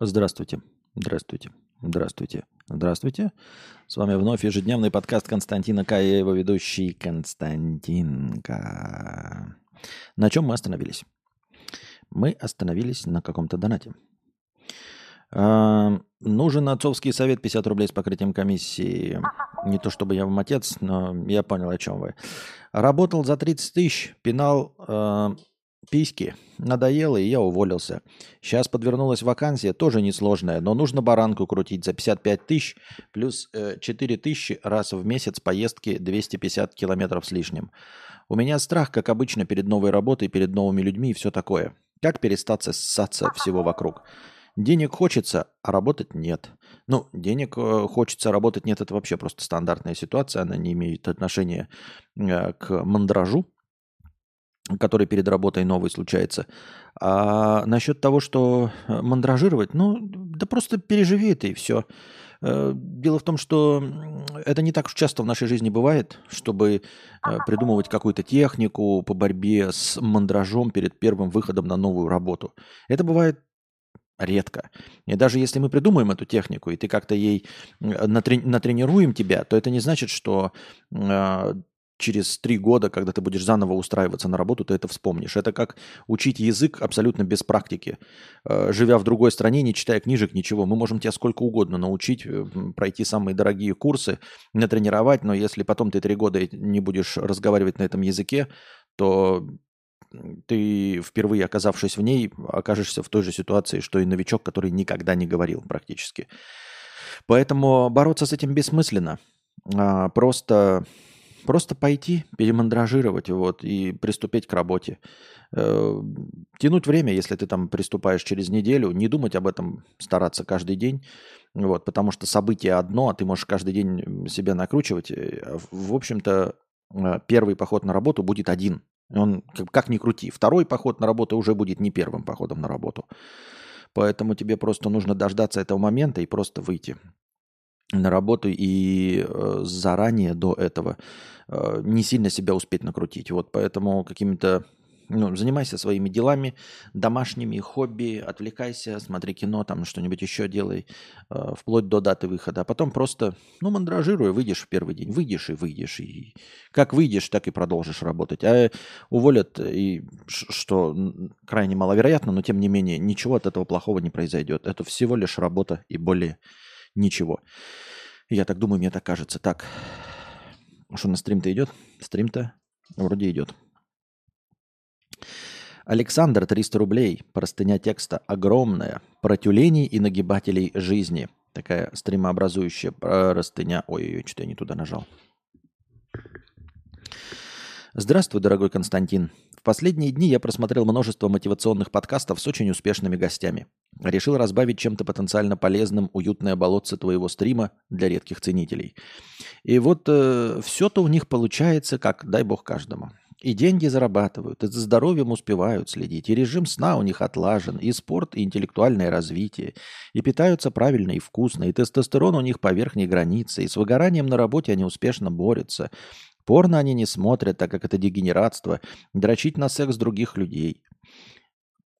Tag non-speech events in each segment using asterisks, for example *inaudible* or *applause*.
Здравствуйте, здравствуйте, здравствуйте, здравствуйте. С вами вновь ежедневный подкаст Константина К. и его ведущий Константинка. На чем мы остановились? Мы остановились на каком-то донате. А, нужен отцовский совет 50 рублей с покрытием комиссии. Не то чтобы я вам отец, но я понял, о чем вы. Работал за 30 тысяч, пенал а, Письки. Надоело, и я уволился. Сейчас подвернулась вакансия, тоже несложная, но нужно баранку крутить за 55 тысяч, плюс э, 4 тысячи раз в месяц поездки 250 километров с лишним. У меня страх, как обычно, перед новой работой, перед новыми людьми и все такое. Как перестаться ссаться всего вокруг? Денег хочется, а работать нет. Ну, денег э, хочется, работать нет, это вообще просто стандартная ситуация, она не имеет отношения э, к мандражу, который перед работой новый случается. А насчет того, что э, мандражировать, ну, да просто переживи это и все. Э, дело в том, что это не так уж часто в нашей жизни бывает, чтобы э, придумывать какую-то технику по борьбе с мандражом перед первым выходом на новую работу. Это бывает редко. И даже если мы придумаем эту технику, и ты как-то ей натрени- натренируем тебя, то это не значит, что через три года, когда ты будешь заново устраиваться на работу, ты это вспомнишь. Это как учить язык абсолютно без практики. Э, живя в другой стране, не читая книжек, ничего. Мы можем тебя сколько угодно научить, э, пройти самые дорогие курсы, натренировать, но если потом ты три года не будешь разговаривать на этом языке, то ты, впервые оказавшись в ней, окажешься в той же ситуации, что и новичок, который никогда не говорил практически. Поэтому бороться с этим бессмысленно. А, просто Просто пойти, перемандражировать вот, и приступить к работе. Э, тянуть время, если ты там приступаешь через неделю, не думать об этом, стараться каждый день, вот, потому что событие одно, а ты можешь каждый день себя накручивать. Э, в общем-то, э, первый поход на работу будет один. Он как ни крути. Второй поход на работу уже будет не первым походом на работу. Поэтому тебе просто нужно дождаться этого момента и просто выйти на работу и э, заранее до этого э, не сильно себя успеть накрутить. Вот поэтому какими-то ну, занимайся своими делами, домашними, хобби, отвлекайся, смотри кино, там что-нибудь еще делай, э, вплоть до даты выхода. А потом просто, ну, мандражируй, выйдешь в первый день. Выйдешь и выйдешь. И как выйдешь, так и продолжишь работать. А уволят, и что крайне маловероятно, но тем не менее, ничего от этого плохого не произойдет. Это всего лишь работа и более ничего. Я так думаю, мне так кажется. Так, что на стрим-то идет? Стрим-то вроде идет. Александр, 300 рублей. Простыня текста огромная. Про тюленей и нагибателей жизни. Такая стримообразующая простыня. Ой-ой-ой, что-то я не туда нажал. Здравствуй, дорогой Константин. В последние дни я просмотрел множество мотивационных подкастов с очень успешными гостями. Решил разбавить чем-то потенциально полезным уютное болотце твоего стрима для редких ценителей. И вот э, все-то у них получается, как дай бог каждому. И деньги зарабатывают, и за здоровьем успевают следить, и режим сна у них отлажен, и спорт, и интеллектуальное развитие, и питаются правильно и вкусно, и тестостерон у них по верхней границе, и с выгоранием на работе они успешно борются, Порно они не смотрят, так как это дегенератство. Дрочить на секс других людей.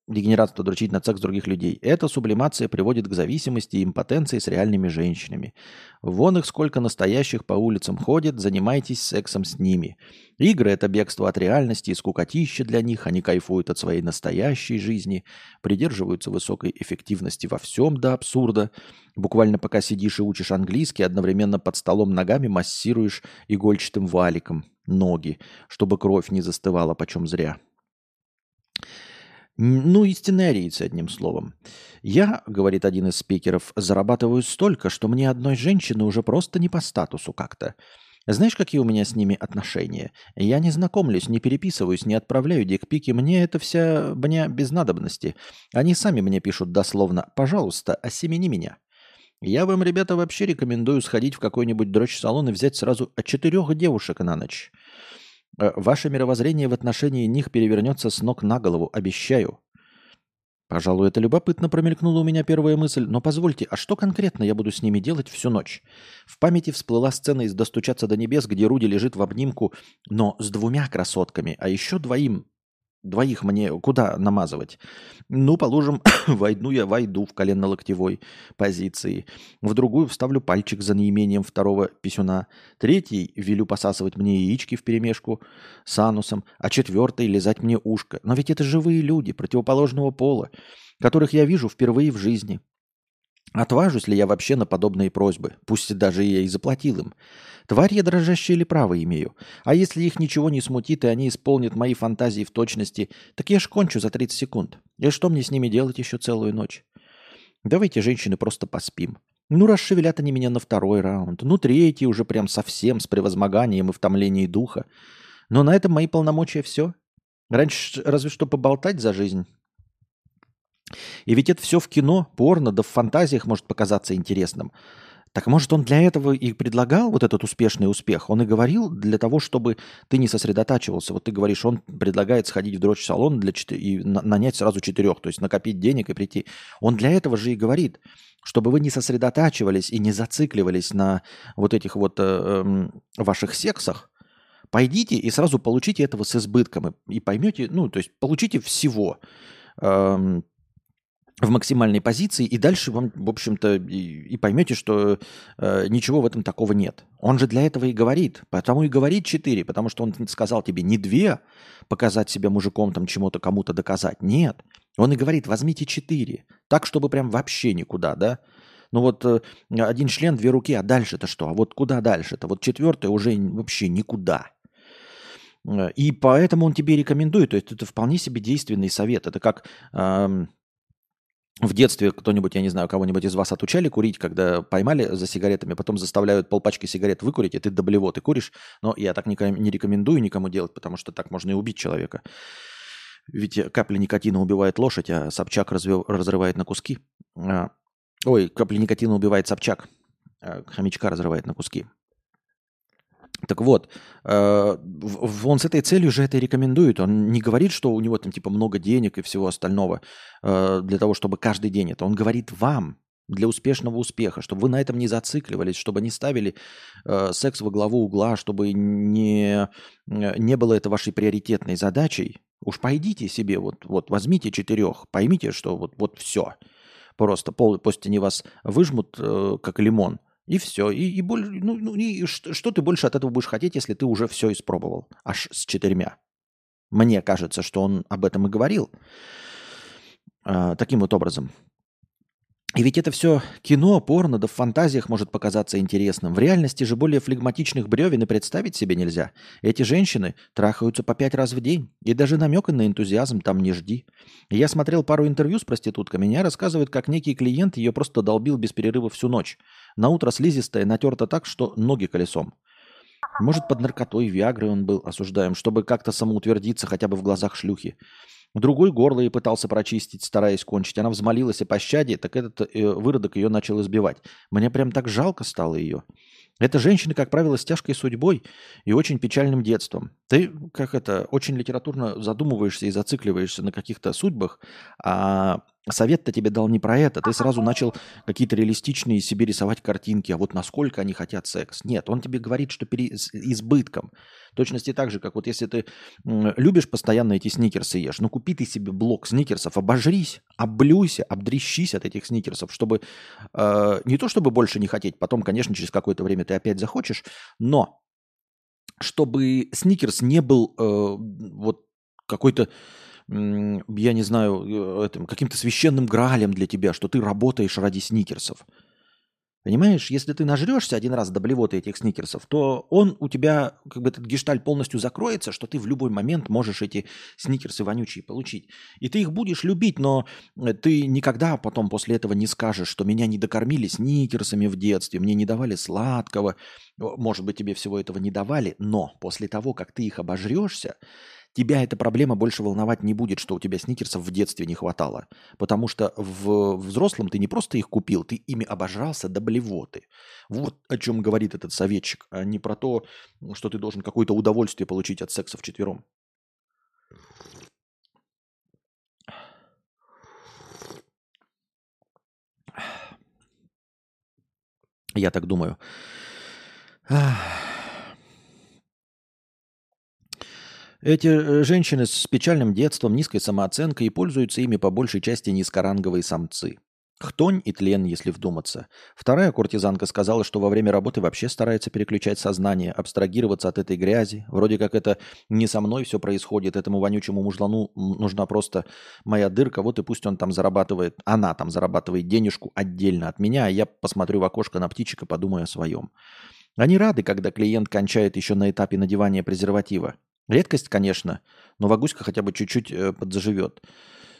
Дегенератство дрочить на секс других людей. Эта сублимация приводит к зависимости и импотенции с реальными женщинами. Вон их сколько настоящих по улицам ходит, занимайтесь сексом с ними. Игры – это бегство от реальности и скукотища для них, они кайфуют от своей настоящей жизни, придерживаются высокой эффективности во всем до абсурда. Буквально пока сидишь и учишь английский, одновременно под столом ногами массируешь игольчатым валиком ноги, чтобы кровь не застывала почем зря. Ну, истинные арийцы, одним словом. Я, говорит один из спикеров, зарабатываю столько, что мне одной женщины уже просто не по статусу как-то. Знаешь, какие у меня с ними отношения? Я не знакомлюсь, не переписываюсь, не отправляю дикпики. Мне это вся мне без надобности. Они сами мне пишут дословно «пожалуйста, осемени меня». Я вам, ребята, вообще рекомендую сходить в какой-нибудь дрочь-салон и взять сразу от четырех девушек на ночь. Э, ваше мировоззрение в отношении них перевернется с ног на голову, обещаю. Пожалуй, это любопытно промелькнула у меня первая мысль, но позвольте, а что конкретно я буду с ними делать всю ночь? В памяти всплыла сцена из «Достучаться до небес», где Руди лежит в обнимку, но с двумя красотками, а еще двоим Двоих мне куда намазывать? Ну, положим, *coughs* войду я войду в коленно-локтевой позиции. В другую вставлю пальчик за неимением второго писюна. Третий велю посасывать мне яички в перемешку с анусом. А четвертый лизать мне ушко. Но ведь это живые люди противоположного пола, которых я вижу впервые в жизни. Отважусь ли я вообще на подобные просьбы, пусть даже я и заплатил им? Тварь я дрожащая или право имею? А если их ничего не смутит, и они исполнят мои фантазии в точности, так я ж кончу за 30 секунд. И что мне с ними делать еще целую ночь? Давайте, женщины, просто поспим. Ну, расшевелят они меня на второй раунд. Ну, третий уже прям совсем с превозмоганием и в томлении духа. Но на этом мои полномочия все. Раньше разве что поболтать за жизнь, и ведь это все в кино, порно, да в фантазиях может показаться интересным. Так может он для этого и предлагал вот этот успешный успех? Он и говорил для того, чтобы ты не сосредотачивался. Вот ты говоришь, он предлагает сходить в дрочь-салон для чет... и нанять сразу четырех, то есть накопить денег и прийти. Он для этого же и говорит, чтобы вы не сосредотачивались и не зацикливались на вот этих вот э, э, ваших сексах. Пойдите и сразу получите этого с избытком и, и поймете, ну, то есть получите всего. Эм, в максимальной позиции, и дальше вам, в общем-то, и, и поймете, что э, ничего в этом такого нет. Он же для этого и говорит. Потому и говорит четыре, потому что он сказал тебе не две показать себя мужиком, там чему-то кому-то доказать. Нет. Он и говорит, возьмите четыре. Так, чтобы прям вообще никуда, да? Ну вот э, один член, две руки, а дальше-то что? А вот куда дальше-то? Вот четвертое уже вообще никуда. Э, и поэтому он тебе рекомендует. То есть это вполне себе действенный совет. Это как... Э, в детстве кто-нибудь, я не знаю, кого-нибудь из вас отучали курить, когда поймали за сигаретами, потом заставляют полпачки сигарет выкурить, и ты до ты куришь. Но я так не рекомендую никому делать, потому что так можно и убить человека. Ведь капля никотина убивает лошадь, а Собчак разве, разрывает на куски. А, ой, капля никотина убивает Собчак, а хомячка разрывает на куски. Так вот, э, он с этой целью же это и рекомендует. Он не говорит, что у него там типа много денег и всего остального э, для того, чтобы каждый день это. Он говорит вам для успешного успеха, чтобы вы на этом не зацикливались, чтобы не ставили э, секс во главу угла, чтобы не, не было это вашей приоритетной задачей. Уж пойдите себе, вот, вот возьмите четырех, поймите, что вот, вот все. Просто пол, после они вас выжмут, как лимон – и все. И, и, боль, ну, ну, и что, что ты больше от этого будешь хотеть, если ты уже все испробовал? Аж с четырьмя. Мне кажется, что он об этом и говорил. Э, таким вот образом. И ведь это все кино, порно, да в фантазиях может показаться интересным. В реальности же более флегматичных бревен и представить себе нельзя. Эти женщины трахаются по пять раз в день. И даже намека на энтузиазм там не жди. Я смотрел пару интервью с проститутками. Меня рассказывают, как некий клиент ее просто долбил без перерыва всю ночь. На утро слизистая натерта так, что ноги колесом. Может, под наркотой, виагрой он был осуждаем, чтобы как-то самоутвердиться хотя бы в глазах шлюхи. Другой горло и пытался прочистить, стараясь кончить. Она взмолилась о пощаде, так этот э, выродок ее начал избивать. Мне прям так жалко стало ее. Это женщины, как правило, с тяжкой судьбой и очень печальным детством. Ты, как это, очень литературно задумываешься и зацикливаешься на каких-то судьбах, а совет-то тебе дал не про это. Ты сразу начал какие-то реалистичные себе рисовать картинки, а вот насколько они хотят секс. Нет, он тебе говорит, что пере... с избытком. В точности так же, как вот если ты любишь постоянно эти сникерсы ешь, ну купи ты себе блок сникерсов, обожрись, облюйся, обдрещись от этих сникерсов, чтобы э, не то чтобы больше не хотеть, потом, конечно, через какое-то время ты опять захочешь, но чтобы сникерс не был э, вот какой-то я не знаю, э, каким-то священным гралем для тебя, что ты работаешь ради сникерсов. Понимаешь, если ты нажрешься один раз до блевоты этих сникерсов, то он у тебя, как бы этот гешталь полностью закроется, что ты в любой момент можешь эти сникерсы вонючие получить. И ты их будешь любить, но э, ты никогда потом после этого не скажешь, что меня не докормили сникерсами в детстве, мне не давали сладкого, может быть, тебе всего этого не давали, но после того, как ты их обожрешься, тебя эта проблема больше волновать не будет, что у тебя сникерсов в детстве не хватало. Потому что в взрослом ты не просто их купил, ты ими обожрался до блевоты. Вот о чем говорит этот советчик, а не про то, что ты должен какое-то удовольствие получить от секса в четвером. Я так думаю. Эти э, женщины с печальным детством, низкой самооценкой и пользуются ими по большей части низкоранговые самцы. Хтонь и тлен, если вдуматься. Вторая куртизанка сказала, что во время работы вообще старается переключать сознание, абстрагироваться от этой грязи. Вроде как это не со мной все происходит, этому вонючему мужлану нужна просто моя дырка, вот и пусть он там зарабатывает, она там зарабатывает денежку отдельно от меня, а я посмотрю в окошко на птичек и подумаю о своем. Они рады, когда клиент кончает еще на этапе надевания презерватива. Редкость, конечно, но Вагуська хотя бы чуть-чуть э, подзаживет.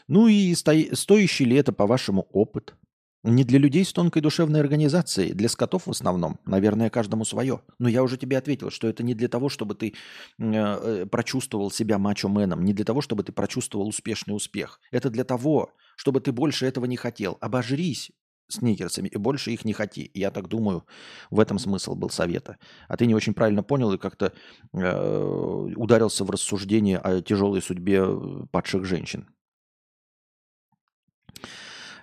Ну и сто... стоящий ли это, по-вашему, опыт? Не для людей с тонкой душевной организацией, для скотов в основном. Наверное, каждому свое. Но я уже тебе ответил, что это не для того, чтобы ты э, э, прочувствовал себя мачо-меном, не для того, чтобы ты прочувствовал успешный успех. Это для того, чтобы ты больше этого не хотел. Обожрись сникерсами и больше их не хоти. Я так думаю, в этом смысл был совета. А ты не очень правильно понял и как-то э, ударился в рассуждение о тяжелой судьбе э, падших женщин.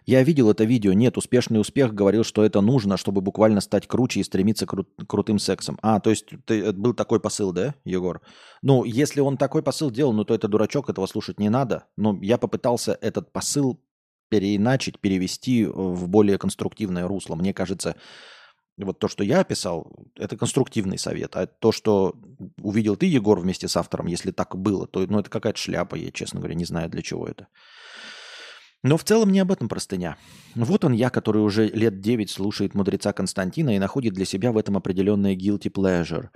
Я видел это видео. Нет, успешный успех говорил, что это нужно, чтобы буквально стать круче и стремиться к кру- крутым сексом. А, то есть ты, был такой посыл, да, Егор? Ну, если он такой посыл делал, ну то это дурачок, этого слушать не надо. Но я попытался этот посыл переиначить, перевести в более конструктивное русло. Мне кажется, вот то, что я описал, это конструктивный совет. А то, что увидел ты, Егор, вместе с автором, если так было, то ну, это какая-то шляпа, я, честно говоря, не знаю, для чего это. Но в целом не об этом простыня. Вот он я, который уже лет 9 слушает мудреца Константина и находит для себя в этом определенное guilty pleasure.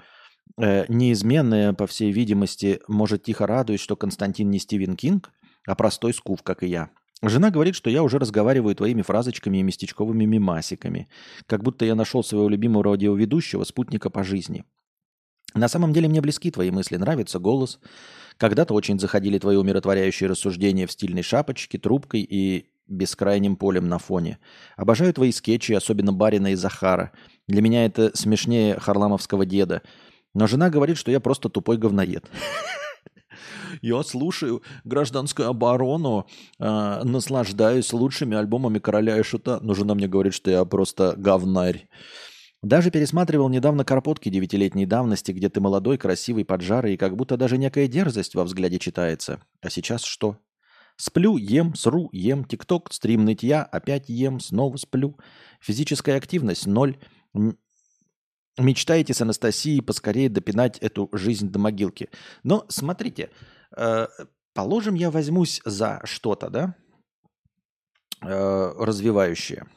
Э, неизменное, по всей видимости, может тихо радует, что Константин не Стивен Кинг, а простой скуф, как и я. Жена говорит, что я уже разговариваю твоими фразочками и местечковыми мимасиками, как будто я нашел своего любимого радиоведущего, спутника по жизни. На самом деле мне близки твои мысли, нравится голос, когда-то очень заходили твои умиротворяющие рассуждения в стильной шапочке, трубкой и бескрайним полем на фоне. Обожаю твои скетчи, особенно Барина и Захара. Для меня это смешнее харламовского деда. Но жена говорит, что я просто тупой говноед. *laughs* Я слушаю гражданскую оборону, э, наслаждаюсь лучшими альбомами короля и шута. Но жена мне говорит, что я просто говнарь. Даже пересматривал недавно карпотки девятилетней давности, где ты молодой, красивый, поджарый, и как будто даже некая дерзость во взгляде читается. А сейчас что? Сплю, ем, сру, ем, тикток, стрим нытья, опять ем, снова сплю. Физическая активность – ноль. Мечтаете с Анастасией поскорее допинать эту жизнь до могилки. Но смотрите, э, положим, я возьмусь за что-то, да, э, развивающее –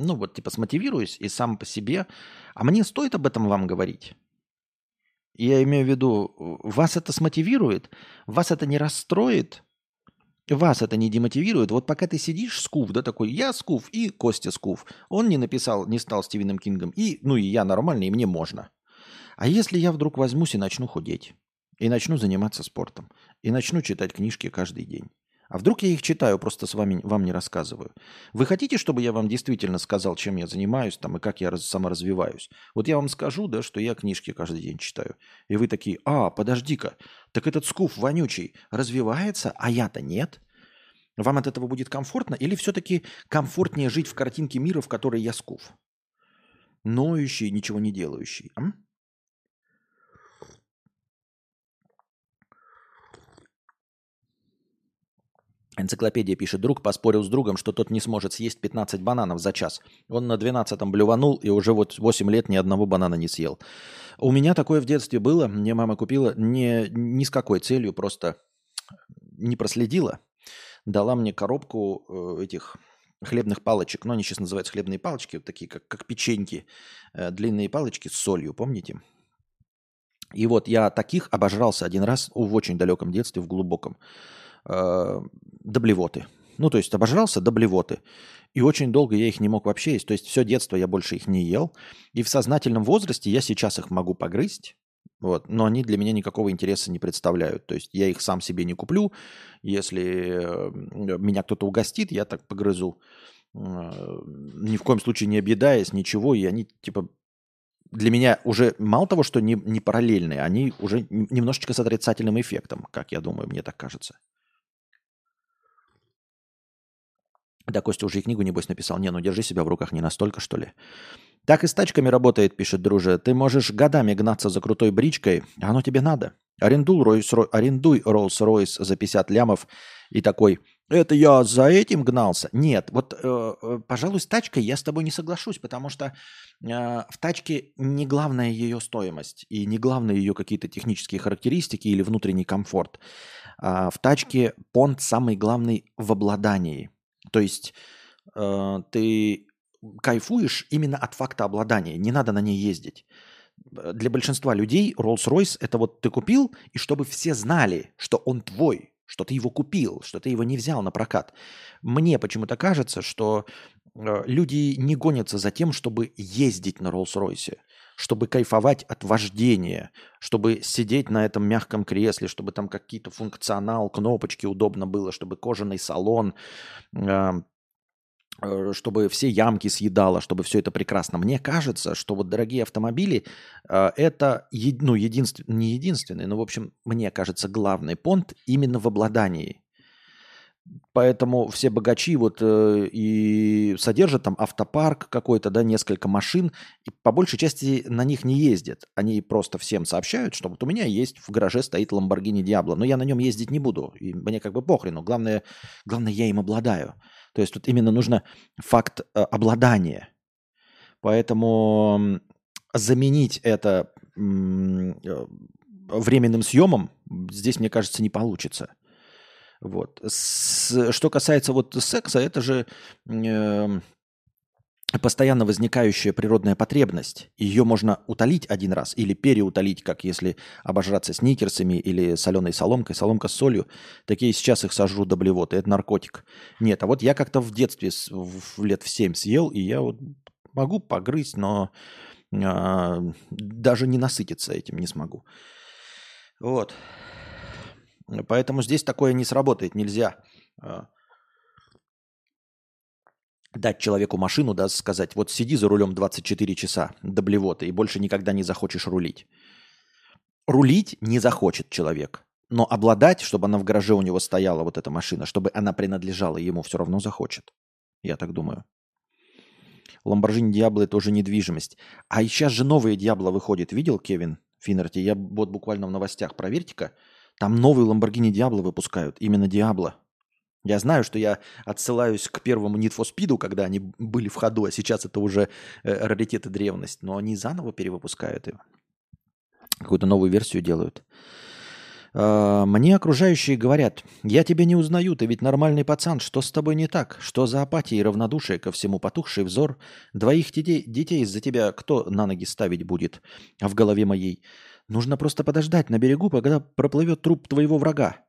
ну вот типа смотивируюсь и сам по себе, а мне стоит об этом вам говорить? Я имею в виду, вас это смотивирует, вас это не расстроит, вас это не демотивирует. Вот пока ты сидишь, Скуф, да, такой, я Скуф и Костя Скуф. Он не написал, не стал Стивеном Кингом, и, ну и я нормальный, и мне можно. А если я вдруг возьмусь и начну худеть, и начну заниматься спортом, и начну читать книжки каждый день, а вдруг я их читаю, просто с вами вам не рассказываю? Вы хотите, чтобы я вам действительно сказал, чем я занимаюсь там и как я раз, саморазвиваюсь? Вот я вам скажу, да, что я книжки каждый день читаю. И вы такие, а, подожди-ка, так этот скуф вонючий развивается, а я-то нет. Вам от этого будет комфортно? Или все-таки комфортнее жить в картинке мира, в которой я скуф? Ноющий, ничего не делающий. А? Энциклопедия пишет, друг поспорил с другом, что тот не сможет съесть 15 бананов за час. Он на 12-м блюванул и уже вот 8 лет ни одного банана не съел. У меня такое в детстве было. Мне мама купила не, ни с какой целью, просто не проследила. Дала мне коробку э, этих хлебных палочек. Ну, они сейчас называются хлебные палочки, вот такие, как, как печеньки. Э, длинные палочки с солью, помните? И вот я таких обожрался один раз в очень далеком детстве, в глубоком э, до. Ну, то есть обожрался до блевоты. И очень долго я их не мог вообще есть. То есть все детство я больше их не ел. И в сознательном возрасте я сейчас их могу погрызть. Вот, но они для меня никакого интереса не представляют. То есть я их сам себе не куплю. Если э, меня кто-то угостит, я так погрызу. Э, ни в коем случае не объедаясь, ничего. И они типа для меня уже мало того, что не, не параллельные, они уже немножечко с отрицательным эффектом, как я думаю, мне так кажется. Да, Костя уже и книгу, небось, написал. Не, ну держи себя в руках не настолько, что ли. Так и с тачками работает, пишет друже. Ты можешь годами гнаться за крутой бричкой, а оно тебе надо. Арендуй, Rolls, арендуй Rolls-Royce за 50 лямов и такой, это я за этим гнался? Нет, вот, э, э, пожалуй, с тачкой я с тобой не соглашусь, потому что э, в тачке не главная ее стоимость и не главное ее какие-то технические характеристики или внутренний комфорт. А в тачке понт самый главный в обладании. То есть э, ты кайфуешь именно от факта обладания, не надо на ней ездить для большинства людей Rolls-Royce это вот ты купил, и чтобы все знали, что он твой, что ты его купил, что ты его не взял на прокат. Мне почему-то кажется, что э, люди не гонятся за тем, чтобы ездить на Rolls-Royce, чтобы кайфовать от вождения, чтобы сидеть на этом мягком кресле, чтобы там какие-то функционал, кнопочки удобно было, чтобы кожаный салон, э, Э, чтобы все ямки съедало, чтобы все это прекрасно. Мне кажется, что вот дорогие автомобили э, это ну, единственный, не единственный, но, в общем, мне кажется, главный понт именно в обладании. Поэтому все богачи вот э, и содержат там автопарк какой-то, да, несколько машин, и по большей части на них не ездят. Они просто всем сообщают, что вот у меня есть в гараже стоит Lamborghini Diablo, но я на нем ездить не буду, и мне как бы похрену, главное, главное я им обладаю. То есть тут именно нужно факт э, обладания. Поэтому заменить это э, временным съемом здесь, мне кажется, не получится. Вот. С, что касается вот секса, это же э, постоянно возникающая природная потребность. Ее можно утолить один раз или переутолить, как если обожраться сникерсами или соленой соломкой, соломка с солью. Такие сейчас их сожру до блевоты, это наркотик. Нет, а вот я как-то в детстве в лет в 7 съел, и я вот могу погрызть, но э, даже не насытиться этим не смогу. Вот. Поэтому здесь такое не сработает, нельзя а, дать человеку машину, да, сказать, вот сиди за рулем 24 часа до блевоты и больше никогда не захочешь рулить. Рулить не захочет человек, но обладать, чтобы она в гараже у него стояла, вот эта машина, чтобы она принадлежала ему, все равно захочет. Я так думаю. Ламборджини Диабло – это уже недвижимость. А сейчас же новые Диабло выходит. Видел, Кевин Финнерти? Я вот буквально в новостях. Проверьте-ка. Там новый Lamborghini Diablo выпускают. Именно Diablo. Я знаю, что я отсылаюсь к первому Need for Speed, когда они были в ходу, а сейчас это уже э, раритет и древность. Но они заново перевыпускают его. Какую-то новую версию делают. Э, мне окружающие говорят, я тебя не узнаю, ты ведь нормальный пацан, что с тобой не так? Что за апатия и равнодушие ко всему потухший взор? Двоих детей, детей из-за тебя кто на ноги ставить будет? А в голове моей, нужно просто подождать на берегу, когда проплывет труп твоего врага.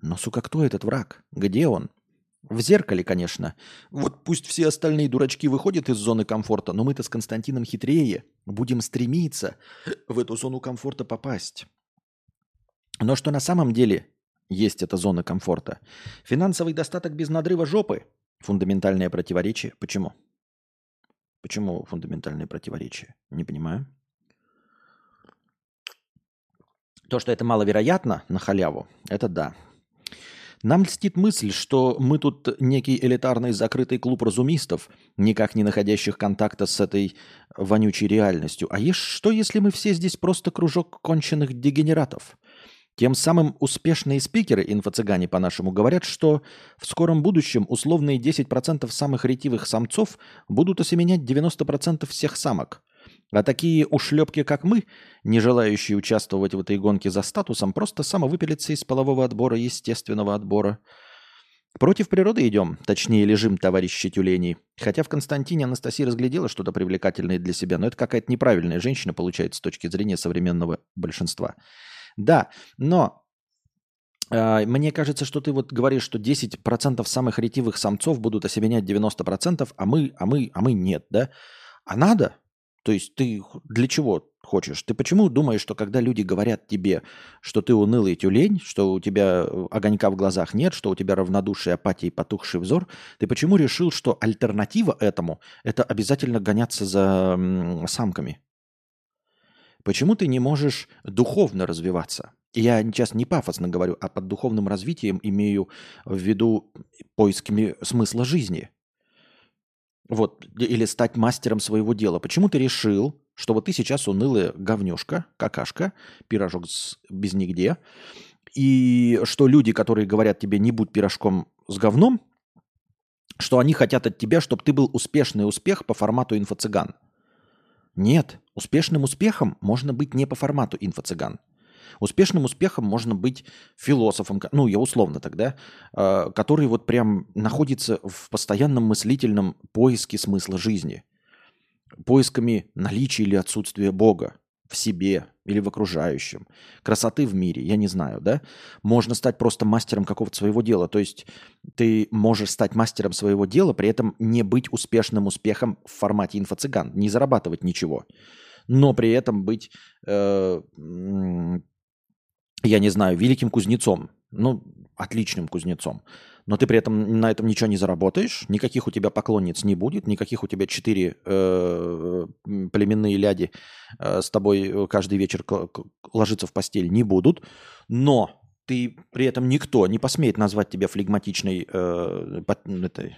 Но, сука, кто этот враг? Где он? В зеркале, конечно. Вот пусть все остальные дурачки выходят из зоны комфорта, но мы-то с Константином хитрее. Будем стремиться в эту зону комфорта попасть. Но что на самом деле есть эта зона комфорта? Финансовый достаток без надрыва жопы? Фундаментальное противоречие. Почему? Почему фундаментальное противоречие? Не понимаю. То, что это маловероятно на халяву, это да. Нам льстит мысль, что мы тут некий элитарный закрытый клуб разумистов, никак не находящих контакта с этой вонючей реальностью. А есть что, если мы все здесь просто кружок конченых дегенератов? Тем самым успешные спикеры, инфо-цыгане по-нашему, говорят, что в скором будущем условные 10% самых ретивых самцов будут осеменять 90% всех самок. А такие ушлепки, как мы, не желающие участвовать в этой гонке за статусом, просто самовыпилятся из полового отбора, естественного отбора. Против природы идем, точнее лежим, товарищи тюленей. Хотя в Константине Анастасия разглядела что-то привлекательное для себя, но это какая-то неправильная женщина получается с точки зрения современного большинства. Да, но э, мне кажется, что ты вот говоришь, что 10% самых ретивых самцов будут осеменять 90%, а мы, а мы, а мы нет, да? А надо? То есть ты для чего хочешь? Ты почему думаешь, что когда люди говорят тебе, что ты унылый тюлень, что у тебя э, огонька в глазах нет, что у тебя равнодушие, апатия и потухший взор, ты почему решил, что альтернатива этому – это обязательно гоняться за самками? Почему ты не можешь духовно развиваться? Я сейчас не пафосно говорю, а под духовным развитием имею в виду поисками смысла жизни. Вот, или стать мастером своего дела. Почему ты решил что вот ты сейчас унылая говнюшка, какашка, пирожок с, без нигде, и что люди, которые говорят тебе не будь пирожком с говном, что они хотят от тебя, чтобы ты был успешный успех по формату инфо-цыган. Нет, успешным успехом можно быть не по формату инфо-цыган. Успешным успехом можно быть философом, ну, я условно тогда, э, который вот прям находится в постоянном мыслительном поиске смысла жизни, поисками наличия или отсутствия Бога в себе или в окружающем, красоты в мире, я не знаю, да? Можно стать просто мастером какого-то своего дела. То есть ты можешь стать мастером своего дела, при этом не быть успешным успехом в формате инфо-цыган, не зарабатывать ничего, но при этом быть э, я не знаю, великим кузнецом, ну, отличным кузнецом, но ты при этом на этом ничего не заработаешь, никаких у тебя поклонниц не будет, никаких у тебя четыре э, племенные ляди э, с тобой каждый вечер ложиться в постель не будут, но ты при этом никто не посмеет назвать тебя флегматичной э, этой,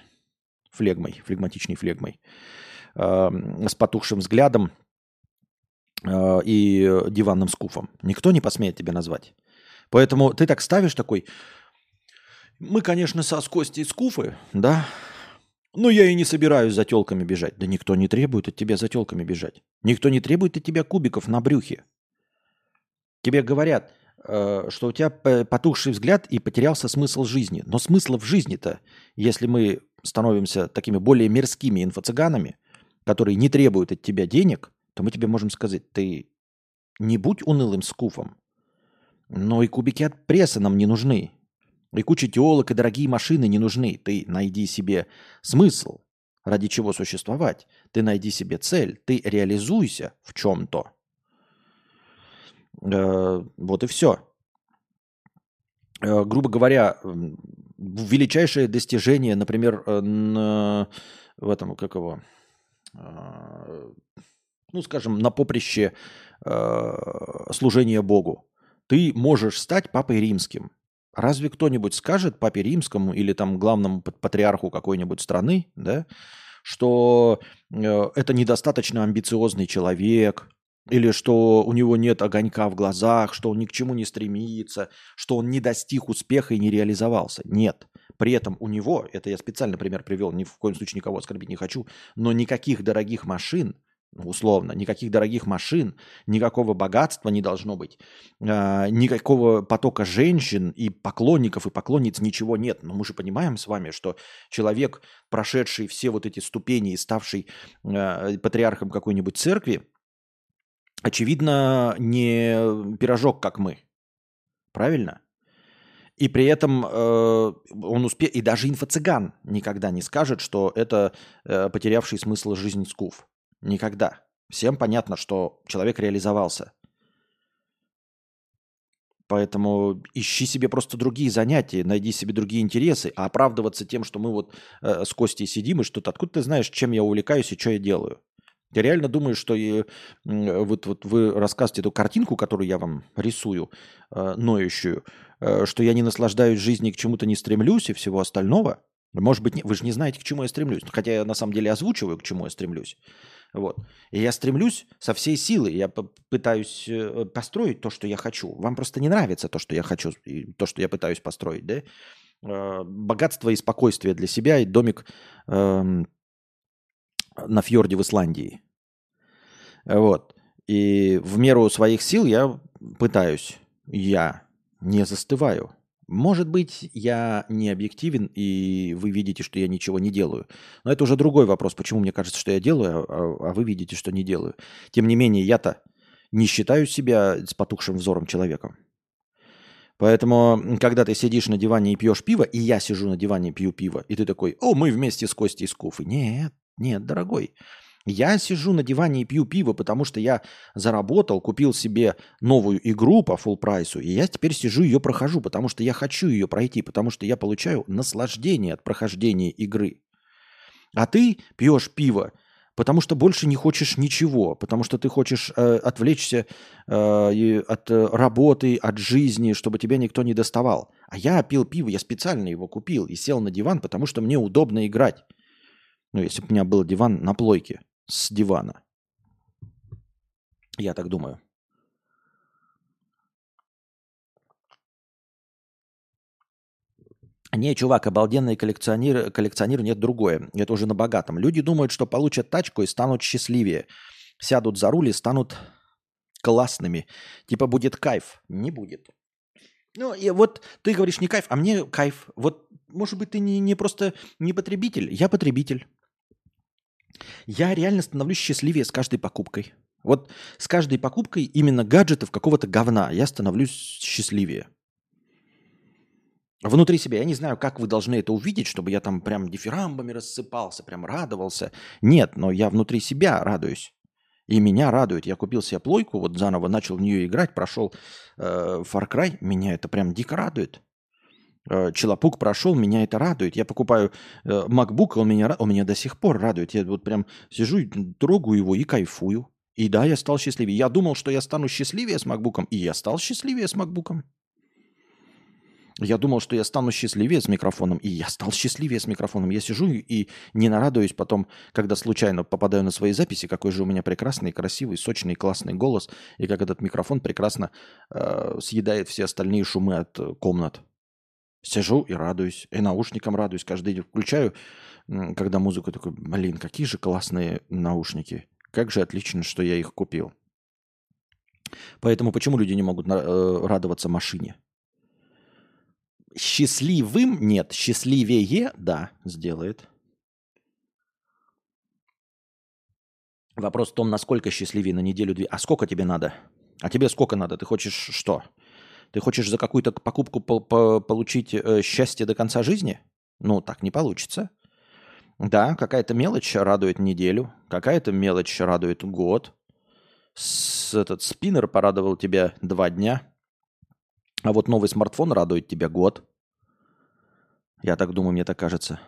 флегмой, флегматичной флегмой, э, с потухшим взглядом, Э, и диванным скуфом. Никто не посмеет тебя назвать. Поэтому ты так ставишь такой, мы, конечно, со Костей скуфы, да, но я и не собираюсь за телками бежать. Да никто не требует от тебя за телками бежать. Никто не требует от тебя кубиков на брюхе. Тебе говорят, э, что у тебя потухший взгляд и потерялся смысл жизни. Но смысла в жизни-то, если мы становимся такими более мирскими инфо-цыганами, которые не требуют от тебя денег – то мы тебе можем сказать, ты не будь унылым скуфом, но и кубики от пресса нам не нужны. И куча теолог, и дорогие машины не нужны. Ты найди себе смысл, ради чего существовать. Ты найди себе цель, ты реализуйся в чем-то. Э, вот и все. Э, грубо говоря, величайшее достижение, например, э, на, в этом, как его, э, ну, скажем, на поприще э, служения Богу, ты можешь стать папой римским. Разве кто-нибудь скажет папе римскому или там главному патриарху какой-нибудь страны, да, что э, это недостаточно амбициозный человек, или что у него нет огонька в глазах, что он ни к чему не стремится, что он не достиг успеха и не реализовался. Нет. При этом у него, это я специально пример привел, ни в коем случае никого оскорбить не хочу, но никаких дорогих машин условно, никаких дорогих машин, никакого богатства не должно быть, э, никакого потока женщин и поклонников и поклонниц ничего нет. Но мы же понимаем с вами, что человек, прошедший все вот эти ступени и ставший э, патриархом какой-нибудь церкви, очевидно, не пирожок, как мы. Правильно? И при этом э, он успеет, и даже инфо-цыган никогда не скажет, что это э, потерявший смысл жизнь скуф. Никогда. Всем понятно, что человек реализовался. Поэтому ищи себе просто другие занятия, найди себе другие интересы, а оправдываться тем, что мы вот э, с Костей сидим и что-то, откуда ты знаешь, чем я увлекаюсь и что я делаю? Ты реально думаешь, что и, вот, вот вы рассказываете эту картинку, которую я вам рисую, э, ноющую, э, что я не наслаждаюсь жизнью, к чему-то не стремлюсь и всего остального? Может быть, не, вы же не знаете, к чему я стремлюсь. Хотя я на самом деле озвучиваю, к чему я стремлюсь. Вот. И я стремлюсь со всей силы, я пытаюсь э, построить то, что я хочу. Вам просто не нравится то, что я хочу, то, что я пытаюсь построить, да? Э, богатство и спокойствие для себя и домик эм, на фьорде в Исландии. Вот. И в меру своих сил я пытаюсь, я не застываю. Может быть, я не объективен, и вы видите, что я ничего не делаю. Но это уже другой вопрос, почему мне кажется, что я делаю, а, а вы видите, что не делаю. Тем не менее, я-то не считаю себя с потухшим взором человеком. Поэтому, когда ты сидишь на диване и пьешь пиво, и я сижу на диване и пью пиво, и ты такой, о, мы вместе с Костей из Куфы. Нет, нет, дорогой. Я сижу на диване и пью пиво, потому что я заработал, купил себе новую игру по full прайсу, и я теперь сижу ее прохожу, потому что я хочу ее пройти, потому что я получаю наслаждение от прохождения игры. А ты пьешь пиво, потому что больше не хочешь ничего, потому что ты хочешь э, отвлечься э, от работы, от жизни, чтобы тебя никто не доставал. А я пил пиво, я специально его купил и сел на диван, потому что мне удобно играть. Ну, если бы у меня был диван на плойке с дивана. Я так думаю. Не, чувак, обалденный коллекционер, коллекционер нет другое. Это уже на богатом. Люди думают, что получат тачку и станут счастливее. Сядут за руль и станут классными. Типа будет кайф. Не будет. Ну, и вот ты говоришь не кайф, а мне кайф. Вот, может быть, ты не, не просто не потребитель, я потребитель. Я реально становлюсь счастливее с каждой покупкой. Вот с каждой покупкой именно гаджетов какого-то говна я становлюсь счастливее. Внутри себя. Я не знаю, как вы должны это увидеть, чтобы я там прям дифирамбами рассыпался, прям радовался. Нет, но я внутри себя радуюсь. И меня радует. Я купил себе плойку, вот заново начал в нее играть, прошел э, Far Cry. Меня это прям дико радует. Э, Челопук прошел, меня это радует. Я покупаю э, MacBook, он меня, он меня до сих пор радует. Я вот прям сижу, трогаю его и кайфую. И да, я стал счастливее. Я думал, что я стану счастливее с MacBook, и я стал счастливее с MacBook. Я думал, что я стану счастливее с микрофоном, и я стал счастливее с микрофоном. Я сижу и не нарадуюсь потом, когда случайно попадаю на свои записи, какой же у меня прекрасный, красивый, сочный, классный голос, и как этот микрофон прекрасно э, съедает все остальные шумы от э, комнат. Сижу и радуюсь, и наушникам радуюсь. Каждый день включаю, когда музыку, такой, блин, какие же классные наушники. Как же отлично, что я их купил. Поэтому почему люди не могут э, радоваться машине? Счастливым нет, счастливее, да, сделает. Вопрос в том, насколько счастливее на неделю-две. А сколько тебе надо? А тебе сколько надо? Ты хочешь что? Ты хочешь за какую-то покупку по -по получить э, счастье до конца жизни? Ну, так не получится. Да, какая-то мелочь радует неделю, какая-то мелочь радует год. С, этот спиннер порадовал тебя два дня, а вот новый смартфон радует тебя год. Я так думаю, мне так кажется.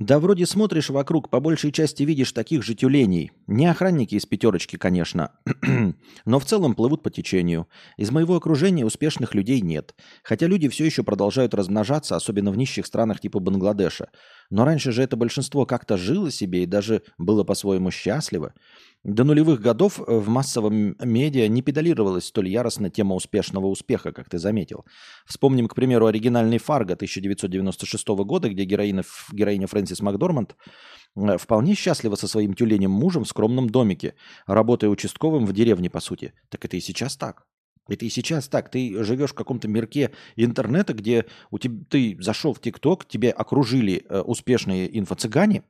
Да вроде смотришь вокруг, по большей части видишь таких же тюленей. Не охранники из пятерочки, конечно, *clears throat* но в целом плывут по течению. Из моего окружения успешных людей нет. Хотя люди все еще продолжают размножаться, особенно в нищих странах типа Бангладеша. Но раньше же это большинство как-то жило себе и даже было по-своему счастливо. До нулевых годов э, в массовом медиа не педалировалась столь яростно тема успешного успеха, как ты заметил. Вспомним, к примеру, оригинальный «Фарго» 1996 года, где героиня, героиня Фрэнсис Макдорманд э, вполне счастлива со своим тюленем мужем в скромном домике, работая участковым в деревне, по сути. Так это и сейчас так. Это и сейчас так. Ты живешь в каком-то мирке интернета, где у тебя, ты зашел в ТикТок, тебе окружили э, успешные инфо-цыгане,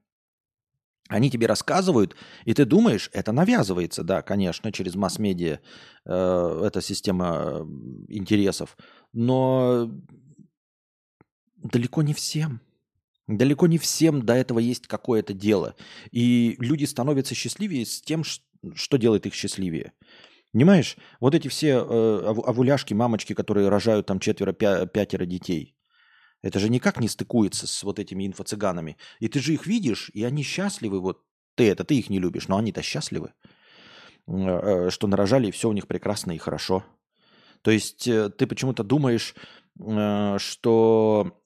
они тебе рассказывают, и ты думаешь, это навязывается, да, конечно, через масс-медиа, э, эта система интересов, но далеко не всем. Далеко не всем до этого есть какое-то дело. И люди становятся счастливее с тем, что делает их счастливее. Понимаешь, вот эти все э, овуляшки, мамочки, которые рожают там четверо, пятеро детей, это же никак не стыкуется с вот этими инфо-цыганами. И ты же их видишь, и они счастливы. Вот ты это, ты их не любишь, но они-то счастливы, э, э, что нарожали, и все у них прекрасно и хорошо. То есть э, ты почему-то думаешь, что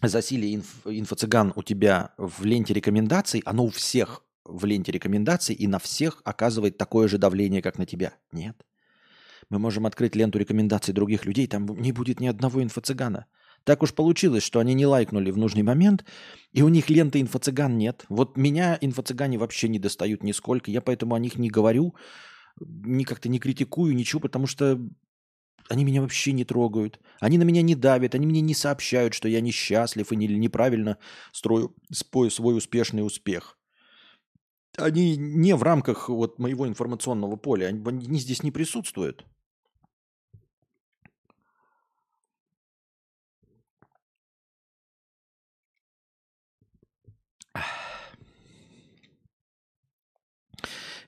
засилие инф, инфо-цыган у тебя в ленте рекомендаций, оно у всех в ленте рекомендаций и на всех оказывает такое же давление, как на тебя. Нет. Мы можем открыть ленту рекомендаций других людей, там не будет ни одного инфо-цыгана. Так уж получилось, что они не лайкнули в нужный момент, и у них ленты инфо-цыган нет. Вот меня инфо-цыгане вообще не достают нисколько, я поэтому о них не говорю, ни как-то не критикую, ничего, потому что они меня вообще не трогают. Они на меня не давят, они мне не сообщают, что я несчастлив и неправильно строю свой успешный успех. Они не в рамках вот моего информационного поля, они, здесь не присутствуют.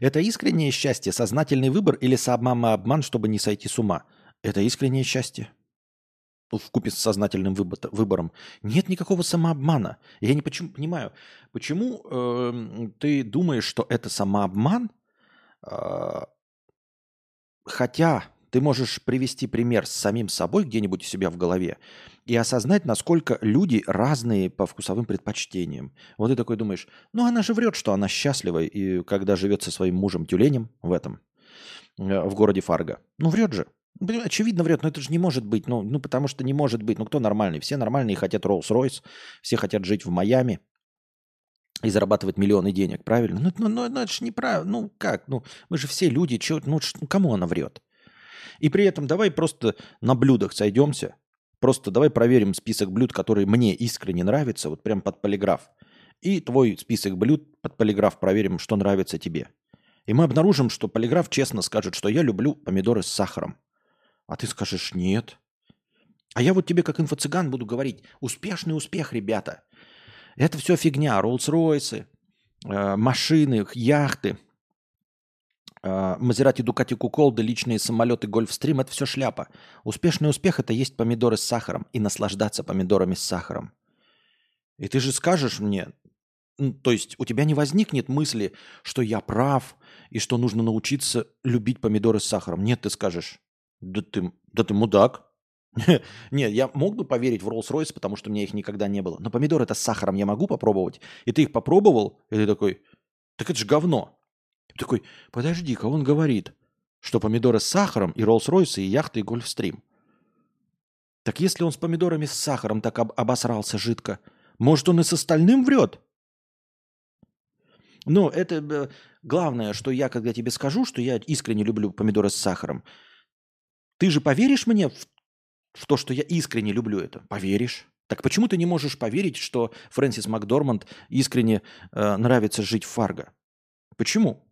Это искреннее счастье, сознательный выбор или самообман, чтобы не сойти с ума? Это искреннее счастье. В купе с сознательным выбором. Нет никакого самообмана. Я не почему, понимаю, почему э, ты думаешь, что это самообман, э, хотя Ты можешь привести пример с самим собой где-нибудь у себя в голове и осознать, насколько люди разные по вкусовым предпочтениям. Вот ты такой думаешь, ну она же врет, что она счастлива, и когда живет со своим мужем тюленем в этом, э, в городе Фарго. Ну врет же. Очевидно врет, но это же не может быть. Ну, ну, потому что не может быть. Ну, кто нормальный? Все нормальные хотят Rolls-Royce, все хотят жить в Майами и зарабатывать миллионы денег, правильно? Ну, ну, ну, ну это же неправильно. Ну, как? Ну, мы же все люди. Чё, ну, ну, кому она врет? И при этом давай просто на блюдах сойдемся. Просто давай проверим список блюд, которые мне искренне нравятся, вот прям под полиграф. И твой список блюд под полиграф проверим, что нравится тебе. И мы обнаружим, что полиграф честно скажет, что я люблю помидоры с сахаром. А ты скажешь нет. А я вот тебе как инфо-цыган буду говорить, успешный успех, ребята. Это все фигня, Роллс-Ройсы, э, машины, яхты, э, Мазерати, Дукати, Куколды, личные самолеты, Гольфстрим – это все шляпа. Успешный успех – это есть помидоры с сахаром и наслаждаться помидорами с сахаром. И ты же скажешь мне, то есть у тебя не возникнет мысли, что я прав и что нужно научиться любить помидоры с сахаром. Нет, ты скажешь, да ты, да ты мудак. *laughs* Нет, я мог бы поверить в Rolls-Royce, потому что у меня их никогда не было. Но помидоры это с сахаром я могу попробовать. И ты их попробовал, и ты такой, так это же говно. Ты такой, подожди-ка, он говорит, что помидоры с сахаром и Rolls-Royce, и яхты, и Гольфстрим. Так если он с помидорами с сахаром так об- обосрался жидко, может он и с остальным врет? Ну, это э, главное, что я, когда тебе скажу, что я искренне люблю помидоры с сахаром, ты же поверишь мне в, в то, что я искренне люблю это? Поверишь. Так почему ты не можешь поверить, что Фрэнсис Макдорманд искренне э, нравится жить в Фарго? Почему?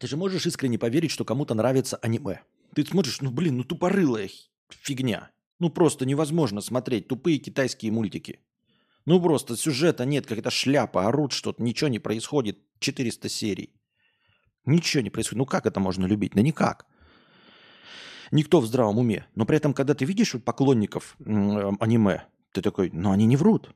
Ты же можешь искренне поверить, что кому-то нравится аниме. Ты смотришь, ну блин, ну тупорылая фигня. Ну просто невозможно смотреть тупые китайские мультики. Ну просто сюжета нет, какая-то шляпа, орут что-то, ничего не происходит. 400 серий. Ничего не происходит. Ну как это можно любить? Да никак. Никто в здравом уме. Но при этом, когда ты видишь поклонников аниме, ты такой, ну они не врут.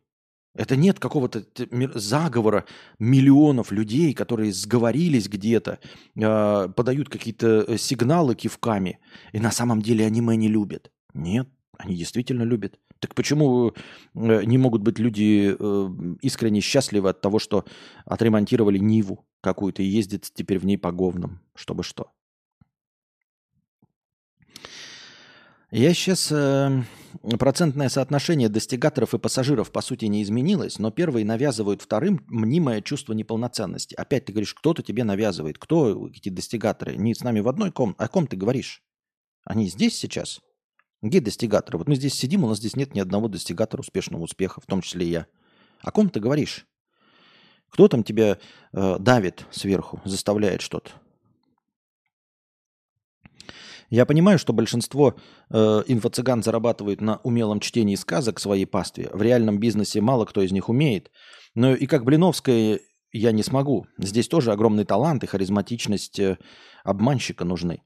Это нет какого-то заговора миллионов людей, которые сговорились где-то, э, подают какие-то э, сигналы кивками, и на самом деле аниме не любят. Нет, они действительно любят. Так почему э, не могут быть люди э, искренне счастливы от того, что отремонтировали Ниву какую-то и ездят теперь в ней по говнам, чтобы что? Я сейчас... Э, процентное соотношение достигаторов и пассажиров по сути не изменилось, но первые навязывают вторым мнимое чувство неполноценности. Опять ты говоришь, кто-то тебе навязывает. Кто эти достигаторы? Не с нами в одной ком... О ком ты говоришь? Они здесь сейчас? Где достигаторы? Вот мы здесь сидим, у нас здесь нет ни одного достигатора успешного успеха, в том числе и я. О ком ты говоришь? Кто там тебя э, давит сверху, заставляет что-то? Я понимаю, что большинство э, инфо-цыган зарабатывает на умелом чтении сказок своей пастве. В реальном бизнесе мало кто из них умеет. Но и как Блиновская я не смогу. Здесь тоже огромный талант и харизматичность э, обманщика нужны.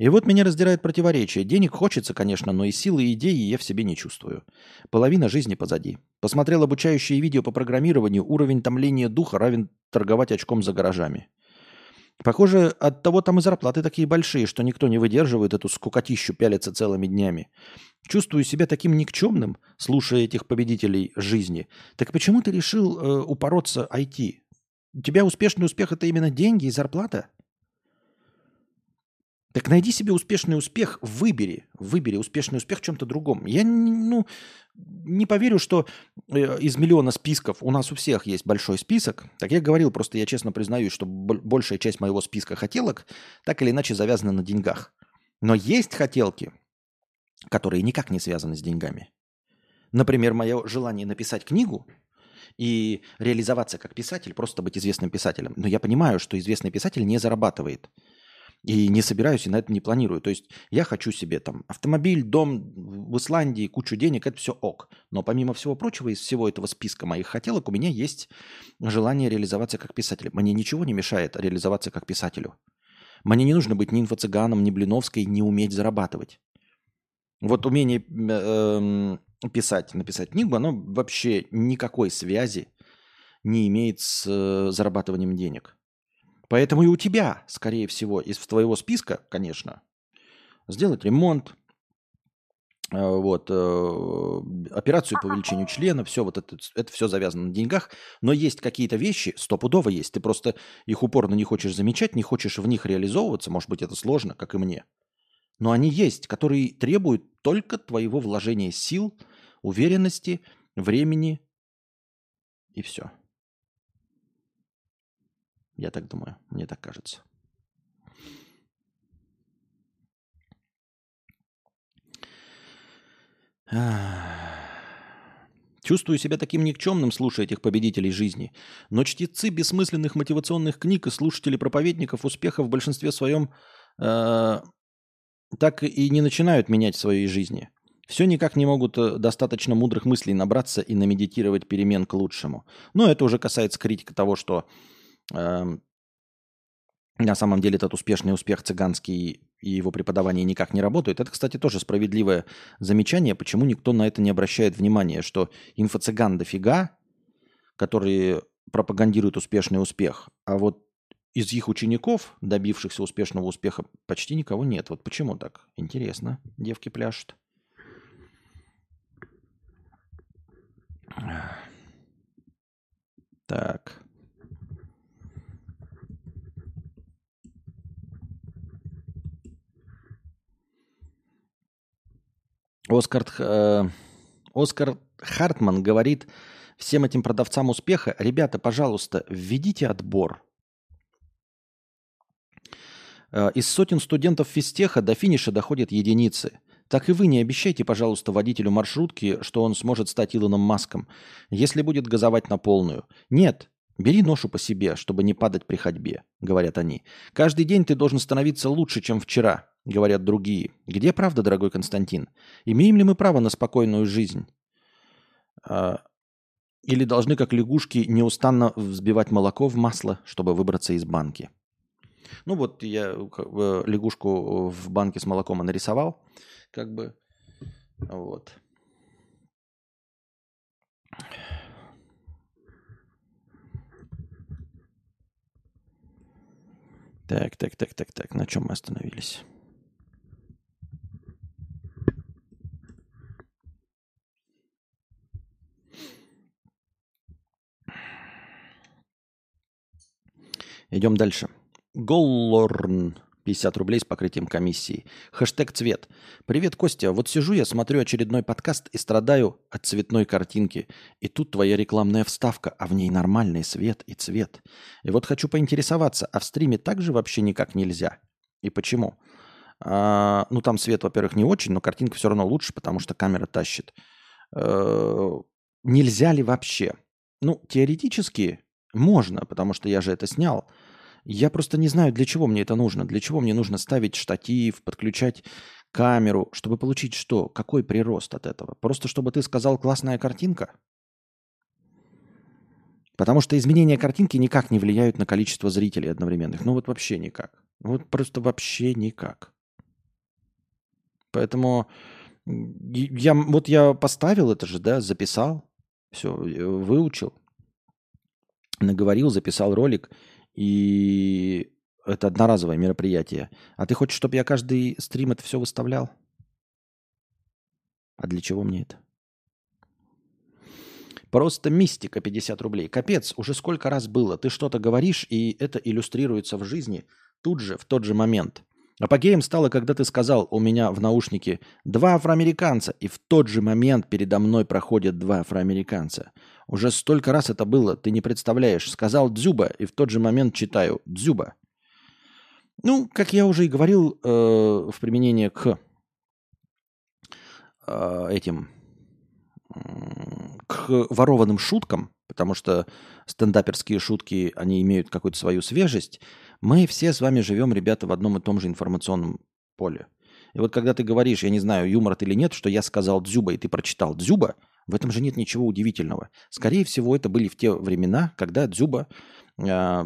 И вот меня раздирает противоречие. Денег хочется, конечно, но и силы и идеи я в себе не чувствую. Половина жизни позади. Посмотрел обучающие видео по программированию, уровень томления духа равен торговать очком за гаражами. Похоже, от того там и зарплаты такие большие, что никто не выдерживает эту скукотищу пялиться целыми днями. Чувствую себя таким никчемным, слушая этих победителей жизни. Так почему ты решил э, упороться IT? У тебя успешный успех – это именно деньги и зарплата? Так найди себе успешный успех, выбери, выбери успешный успех в чем-то другом. Я ну, не поверю, что э, из миллиона списков у нас у всех есть большой список. Так я говорил, просто я честно признаюсь, что большая часть моего списка хотелок так или иначе завязана на деньгах. Но есть хотелки, которые никак не связаны с деньгами. Например, мое желание написать книгу и реализоваться как писатель, просто быть известным писателем. Но я понимаю, что известный писатель не зарабатывает – и не собираюсь, и на это не планирую. То есть я хочу себе там автомобиль, дом в Исландии, кучу денег, это все ок. Но помимо всего прочего, из всего этого списка моих хотелок, у меня есть желание реализоваться как писатель. Мне ничего не мешает реализоваться как писателю. Мне не нужно быть ни инфо-цыганом, ни Блиновской, не уметь зарабатывать. Вот умение э, писать, написать книгу, оно вообще никакой связи не имеет с э, зарабатыванием денег. Поэтому и у тебя, скорее всего, из твоего списка, конечно, сделать ремонт, э, вот, э, операцию по увеличению члена, все вот это, это все завязано на деньгах, но есть какие-то вещи, стопудово есть, ты просто их упорно не хочешь замечать, не хочешь в них реализовываться, может быть, это сложно, как и мне, но они есть, которые требуют только твоего вложения сил, уверенности, времени и все. Я так думаю, мне так кажется. *sighs* Чувствую себя таким никчемным, слушая этих победителей жизни. Но чтецы бессмысленных мотивационных книг и слушатели проповедников успеха в большинстве своем э, так и не начинают менять в своей жизни. Все никак не могут э, достаточно мудрых мыслей набраться и намедитировать перемен к лучшему. Но это уже касается критики того, что на самом деле этот успешный успех цыганский и его преподавание никак не работают. Это, кстати, тоже справедливое замечание, почему никто на это не обращает внимания, что инфо-цыган дофига, которые пропагандируют успешный успех, а вот из их учеников, добившихся успешного успеха, почти никого нет. Вот почему так? Интересно. Девки пляшут. Так. Оскар, э, Оскар Хартман говорит всем этим продавцам успеха, ребята, пожалуйста, введите отбор. Э, из сотен студентов физтеха до финиша доходят единицы. Так и вы не обещайте, пожалуйста, водителю маршрутки, что он сможет стать Илоном Маском, если будет газовать на полную. Нет, бери ношу по себе, чтобы не падать при ходьбе, говорят они. Каждый день ты должен становиться лучше, чем вчера говорят другие. Где правда, дорогой Константин? Имеем ли мы право на спокойную жизнь? А, или должны, как лягушки, неустанно взбивать молоко в масло, чтобы выбраться из банки? Ну вот я лягушку в банке с молоком нарисовал, как бы, вот. Так, так, так, так, так. На чем мы остановились? Идем дальше. Голлорн. 50 рублей с покрытием комиссии. Хэштег цвет. Привет, Костя. Вот сижу я, смотрю очередной подкаст и страдаю от цветной картинки. И тут твоя рекламная вставка, а в ней нормальный свет и цвет. И вот хочу поинтересоваться, а в стриме также вообще никак нельзя? И почему? А, ну, там свет, во-первых, не очень, но картинка все равно лучше, потому что камера тащит. А, нельзя ли вообще? Ну, теоретически можно, потому что я же это снял. Я просто не знаю, для чего мне это нужно. Для чего мне нужно ставить штатив, подключать камеру, чтобы получить что? Какой прирост от этого? Просто чтобы ты сказал классная картинка? Потому что изменения картинки никак не влияют на количество зрителей одновременных. Ну вот вообще никак. Вот просто вообще никак. Поэтому я, вот я поставил это же, да, записал, все, э, выучил, наговорил, записал ролик, и это одноразовое мероприятие. А ты хочешь, чтобы я каждый стрим это все выставлял? А для чего мне это? Просто мистика 50 рублей. Капец, уже сколько раз было. Ты что-то говоришь, и это иллюстрируется в жизни тут же, в тот же момент. Апогеем стало, когда ты сказал у меня в наушнике «два афроамериканца», и в тот же момент передо мной проходят два афроамериканца. Уже столько раз это было, ты не представляешь. Сказал «дзюба», и в тот же момент читаю «дзюба». Ну, как я уже и говорил э, в применении к э, этим, к ворованным шуткам, потому что стендаперские шутки, они имеют какую-то свою свежесть – мы все с вами живем, ребята, в одном и том же информационном поле. И вот когда ты говоришь, я не знаю, юмор это или нет, что я сказал Дзюба, и ты прочитал Дзюба, в этом же нет ничего удивительного. Скорее всего, это были в те времена, когда Дзюба э,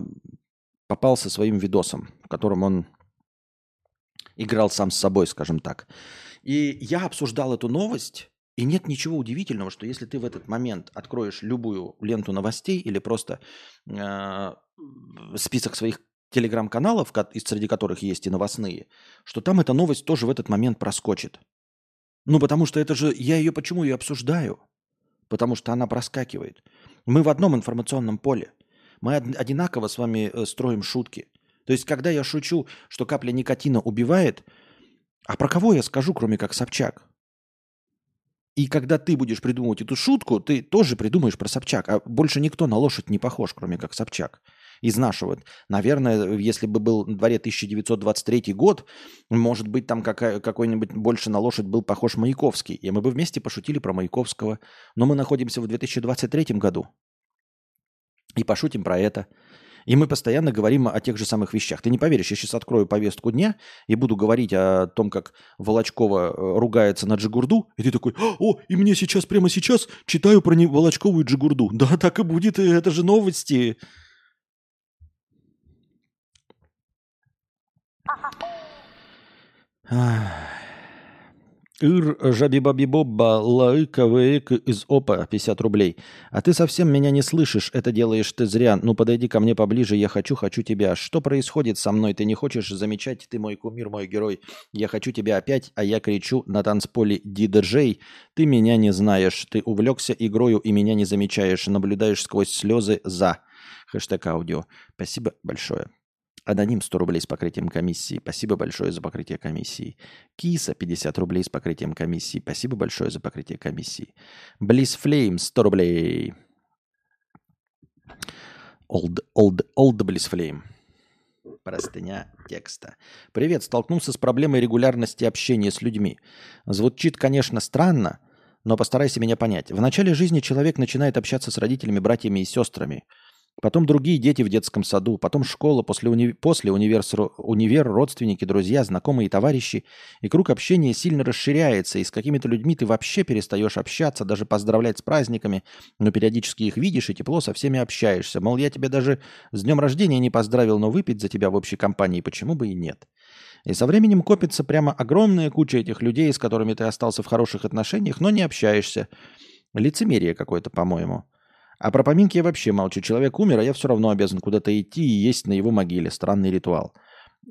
попал со своим видосом, в котором он играл сам с собой, скажем так. И я обсуждал эту новость И нет ничего удивительного, что если ты в этот момент откроешь любую ленту новостей или просто э, список своих телеграм-каналов, среди которых есть и новостные, что там эта новость тоже в этот момент проскочит. Ну, потому что это же, я ее почему ее обсуждаю? Потому что она проскакивает. Мы в одном информационном поле. Мы одинаково с вами э, строим шутки. То есть, когда я шучу, что капля никотина убивает, а про кого я скажу, кроме как Собчак? И когда ты будешь придумывать эту шутку, ты тоже придумаешь про Собчак. А больше никто на лошадь не похож, кроме как Собчак. Из нашего. Наверное, если бы был на дворе 1923 год, может быть, там какой-нибудь больше на лошадь был похож Маяковский. И мы бы вместе пошутили про Маяковского. Но мы находимся в 2023 году. И пошутим про это. И мы постоянно говорим о тех же самых вещах. Ты не поверишь, я сейчас открою повестку дня и буду говорить о том, как Волочкова э, ругается на Джигурду, и ты такой, о, и мне сейчас, прямо сейчас читаю про Волочкову и Джигурду. *laughs* Да, так и будет, это же новости. Ир жабибабибобба лаыка вэйк из опа 50 рублей. А ты совсем меня не слышишь, это делаешь ты зря. Ну подойди ко мне поближе, я хочу, хочу тебя. Что происходит со мной? Ты не хочешь замечать, ты мой кумир, мой герой. Я хочу тебя опять, а я кричу на танцполе диджей. Ты меня не знаешь, ты увлекся игрою и меня не замечаешь, наблюдаешь сквозь слезы за. Хэштег аудио. Спасибо большое. Аноним 100 рублей с покрытием комиссии. Спасибо большое за покрытие комиссии. Киса 50 рублей с покрытием комиссии. Спасибо большое за покрытие комиссии. Близ Флейм 100 рублей. Old, old, old Bliss Flame. Простыня текста. Привет, столкнулся с проблемой регулярности общения с людьми. Звучит, конечно, странно, но постарайся меня понять. В начале жизни человек начинает общаться с родителями, братьями и сестрами – Потом другие дети в детском саду, потом школа, после, уни... после универ... универ, родственники, друзья, знакомые товарищи. И круг общения сильно расширяется, и с какими-то людьми ты вообще перестаешь общаться, даже поздравлять с праздниками, но периодически их видишь и тепло со всеми общаешься. Мол, я тебя даже с днем рождения не поздравил, но выпить за тебя в общей компании почему бы и нет. И со временем копится прямо огромная куча этих людей, с которыми ты остался в хороших отношениях, но не общаешься. Лицемерие какое-то, по-моему. А про поминки я вообще молчу. Человек умер, а я все равно обязан куда-то идти и есть на его могиле. Странный ритуал.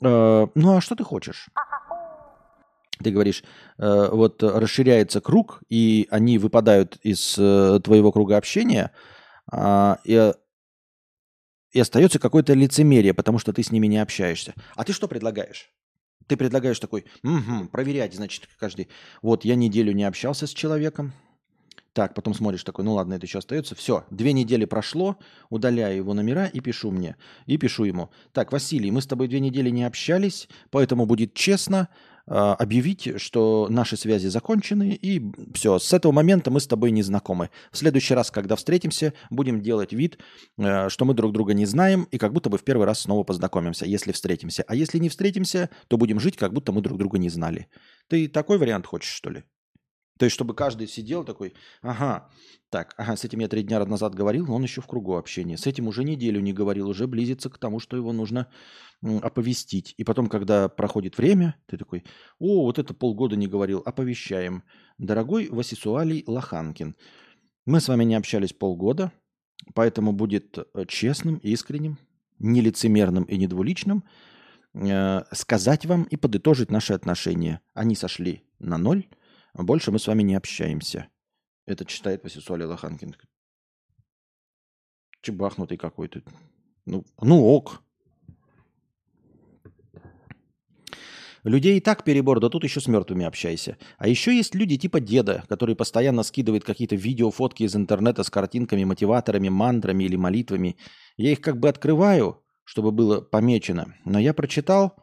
Э, ну а что ты хочешь? Ты говоришь, э, вот расширяется круг, и они выпадают из э, твоего круга общения, э, и, и остается какое-то лицемерие, потому что ты с ними не общаешься. А ты что предлагаешь? Ты предлагаешь такой, угу, проверять, значит, каждый. Вот я неделю не общался с человеком, так, потом смотришь такой, ну ладно, это еще остается. Все, две недели прошло, удаляю его номера и пишу мне. И пишу ему. Так, Василий, мы с тобой две недели не общались, поэтому будет честно э, объявить, что наши связи закончены, и все, с этого момента мы с тобой не знакомы. В следующий раз, когда встретимся, будем делать вид, э, что мы друг друга не знаем, и как будто бы в первый раз снова познакомимся, если встретимся. А если не встретимся, то будем жить, как будто мы друг друга не знали. Ты такой вариант хочешь, что ли? То есть, чтобы каждый сидел такой, ага, так, ага, с этим я три дня назад говорил, но он еще в кругу общения. С этим уже неделю не говорил, уже близится к тому, что его нужно оповестить. И потом, когда проходит время, ты такой, о, вот это полгода не говорил, оповещаем. Дорогой Васисуалий Лоханкин, мы с вами не общались полгода, поэтому будет э, честным, искренним, нелицемерным и недвуличным э, сказать вам и подытожить наши отношения. Они сошли на ноль, больше мы с вами не общаемся. Это читает Васисуали Лоханкин. Чебахнутый какой-то. Ну, ну ок. Людей и так перебор, да тут еще с мертвыми общайся. А еще есть люди типа деда, который постоянно скидывает какие-то видео, фотки из интернета с картинками, мотиваторами, мантрами или молитвами. Я их как бы открываю, чтобы было помечено. Но я прочитал,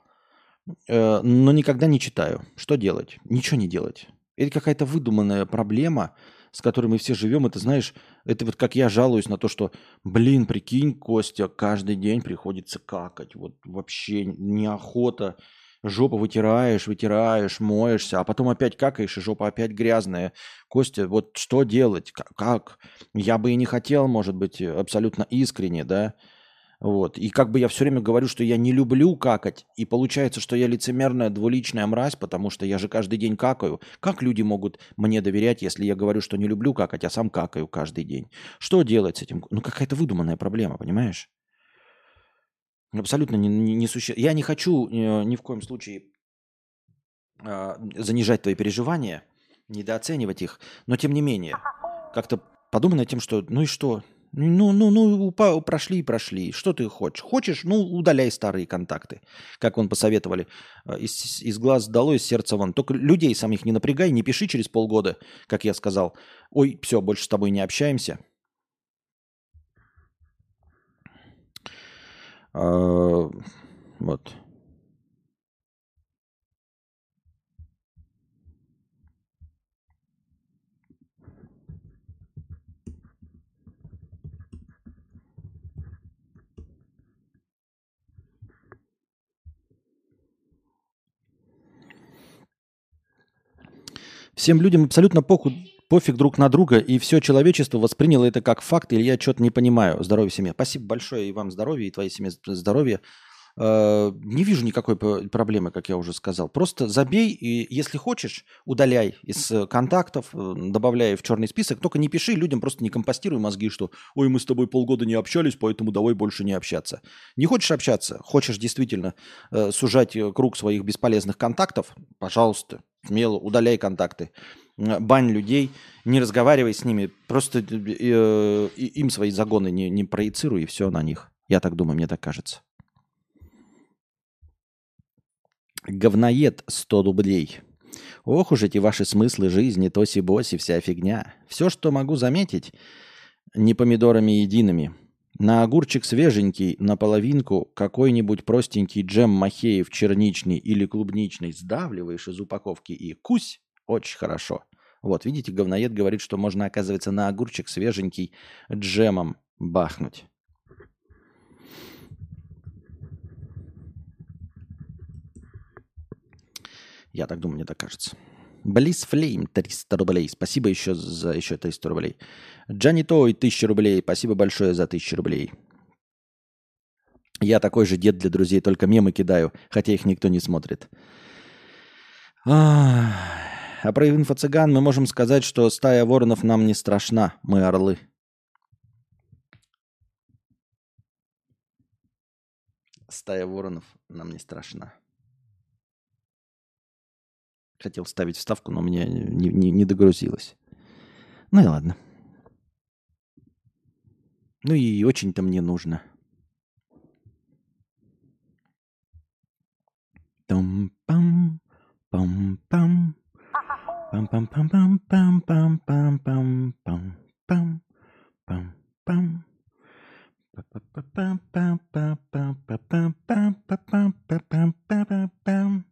э, но никогда не читаю. Что делать? Ничего не делать. Это какая-то выдуманная проблема, с которой мы все живем. Это, знаешь, это вот как я жалуюсь на то, что, блин, прикинь, Костя, каждый день приходится какать. Вот вообще неохота. Жопу вытираешь, вытираешь, моешься, а потом опять какаешь, и жопа опять грязная. Костя, вот что делать? Как? Я бы и не хотел, может быть, абсолютно искренне, да, Вот. И как бы я все время говорю, что я не люблю какать. И получается, что я лицемерная двуличная мразь, потому что я же каждый день какаю. Как люди могут мне доверять, если я говорю, что не люблю какать, а сам какаю каждый день? Что делать с этим? Ну, какая-то выдуманная проблема, понимаешь? Абсолютно не, не, не суще... Я не хочу э, ни в коем случае э, занижать твои переживания, недооценивать их, но тем не менее, как-то подумай над тем, что ну и что? Ну, ну, ну, прошли и прошли. Что ты хочешь? Хочешь, ну, удаляй старые контакты. Как он посоветовали. Э, из, из глаз долой, из сердца вон. Только людей самих не напрягай, не пиши через полгода, как я сказал. Ой, все, больше с тобой не общаемся. А, вот. Всем людям абсолютно похуй, пофиг друг на друга, и все человечество восприняло это как факт, или я что-то не понимаю. Здоровья семье. Спасибо большое и вам здоровья, и твоей семье здоровья. Э, не вижу никакой проблемы, как я уже сказал. Просто забей, и если хочешь, удаляй из э, контактов, э, добавляй в черный список. Только не пиши людям, просто не компостируй мозги, что «Ой, мы с тобой полгода не общались, поэтому давай больше не общаться». Не хочешь общаться, хочешь действительно сужать круг своих бесполезных контактов, пожалуйста, смело удаляй контакты бань людей, не разговаривай с ними, просто э, им свои загоны не, не проецируй, и все на них. Я так думаю, мне так кажется. Говноед 100 рублей. Ох уж эти ваши смыслы жизни, тоси-боси, вся фигня. Все, что могу заметить, не помидорами едиными. На огурчик свеженький, на половинку какой-нибудь простенький джем махеев черничный или клубничный сдавливаешь из упаковки и кусь, очень хорошо. Вот, видите, говноед говорит, что можно, оказывается, на огурчик свеженький джемом бахнуть. Я так думаю, мне так кажется. Близ Флейм 300 рублей. Спасибо еще за еще 300 рублей. Джанни Той 1000 рублей. Спасибо большое за 1000 рублей. Я такой же дед для друзей, только мемы кидаю, хотя их никто не смотрит. А про инфо-цыган мы можем сказать, что стая воронов нам не страшна, мы орлы. Стая воронов нам не страшна. Хотел ставить вставку, но у меня не, не, не догрузилось. Ну и ладно. Ну и очень-то мне нужно. Там-пам, пам-пам, пам пам пам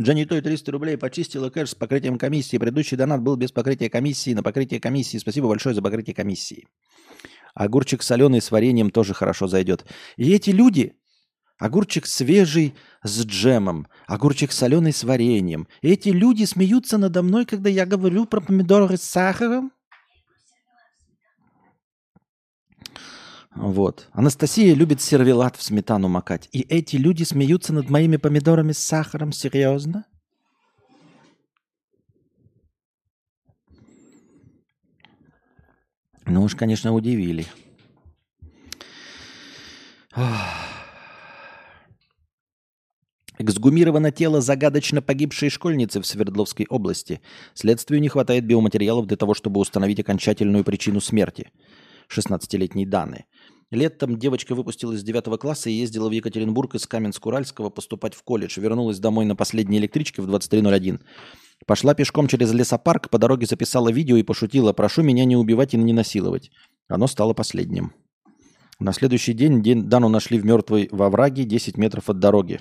Джанни Той 300 рублей почистила кэш с покрытием комиссии. Предыдущий донат был без покрытия комиссии. На покрытие комиссии. Спасибо большое за покрытие комиссии. Огурчик соленый с вареньем тоже хорошо зайдет. И эти люди, огурчик свежий с джемом, огурчик соленый с вареньем. И эти люди смеются надо мной, когда я говорю про помидоры с сахаром. Вот. Анастасия любит сервелат в сметану макать. И эти люди смеются над моими помидорами с сахаром. Серьезно? Ну уж, конечно, удивили. Эксгумировано тело загадочно погибшей школьницы в Свердловской области. Следствию не хватает биоматериалов для того, чтобы установить окончательную причину смерти. 16-летней Даны. Летом девочка выпустилась из 9 класса и ездила в Екатеринбург из Каменск-Уральского поступать в колледж. Вернулась домой на последней электричке в 23.01. Пошла пешком через лесопарк, по дороге записала видео и пошутила «Прошу меня не убивать и не насиловать». Оно стало последним. На следующий день Дану нашли в мертвой во враге 10 метров от дороги.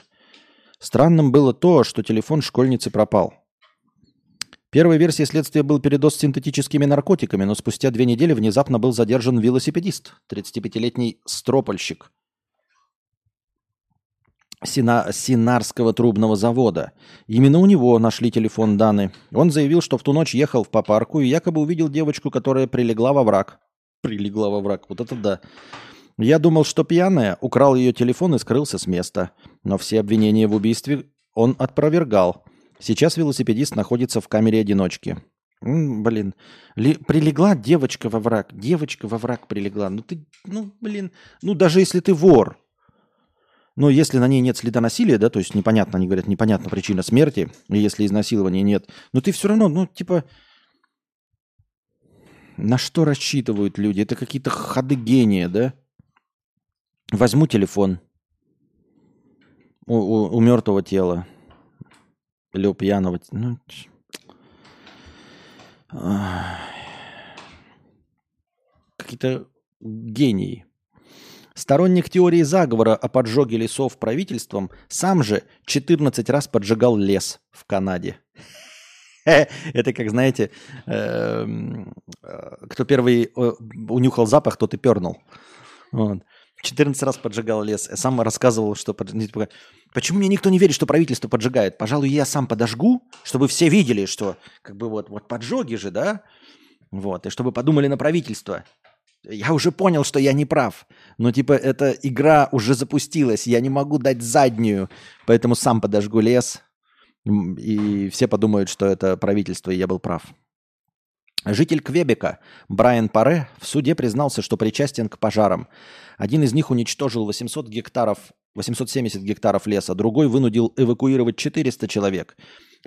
Странным было то, что телефон школьницы пропал. Первой версией следствия был передоз синтетическими наркотиками, но спустя две недели внезапно был задержан велосипедист, 35-летний стропольщик. Сина, Синарского трубного завода. Именно у него нашли телефон Даны. Он заявил, что в ту ночь ехал по парку и якобы увидел девочку, которая прилегла во враг. Прилегла во враг, вот это да. Я думал, что пьяная, украл ее телефон и скрылся с места. Но все обвинения в убийстве он опровергал. Сейчас велосипедист находится в камере одиночки. М, блин, Ли- прилегла девочка во враг. Девочка во враг прилегла. Ну ты, ну блин, ну даже если ты вор, но если на ней нет следа насилия, да, то есть непонятно, они говорят, непонятна причина смерти, и если изнасилования нет, но ты все равно, ну, типа, на что рассчитывают люди? Это какие-то ходы гения, да? Возьму телефон у, у- у мертвого тела или у пьяного. Ну, какие-то гении. Сторонник теории заговора о поджоге лесов правительством сам же 14 раз поджигал лес в Канаде. *laughs* Это как, знаете, эм, э, кто первый э, унюхал запах, тот и пернул. Вот. 14 раз поджигал лес. Сам рассказывал, что... Почему мне никто не верит, что правительство поджигает? Пожалуй, я сам подожгу, чтобы все видели, что как бы вот, вот поджоги же, да? Вот, и чтобы подумали на правительство. Я уже понял, что я не прав. Но типа эта игра уже запустилась, я не могу дать заднюю, поэтому сам подожгу лес, и все подумают, что это правительство, и я был прав. Житель Квебека Брайан Паре в суде признался, что причастен к пожарам. Один из них уничтожил 800 гектаров, 870 гектаров леса, другой вынудил эвакуировать 400 человек.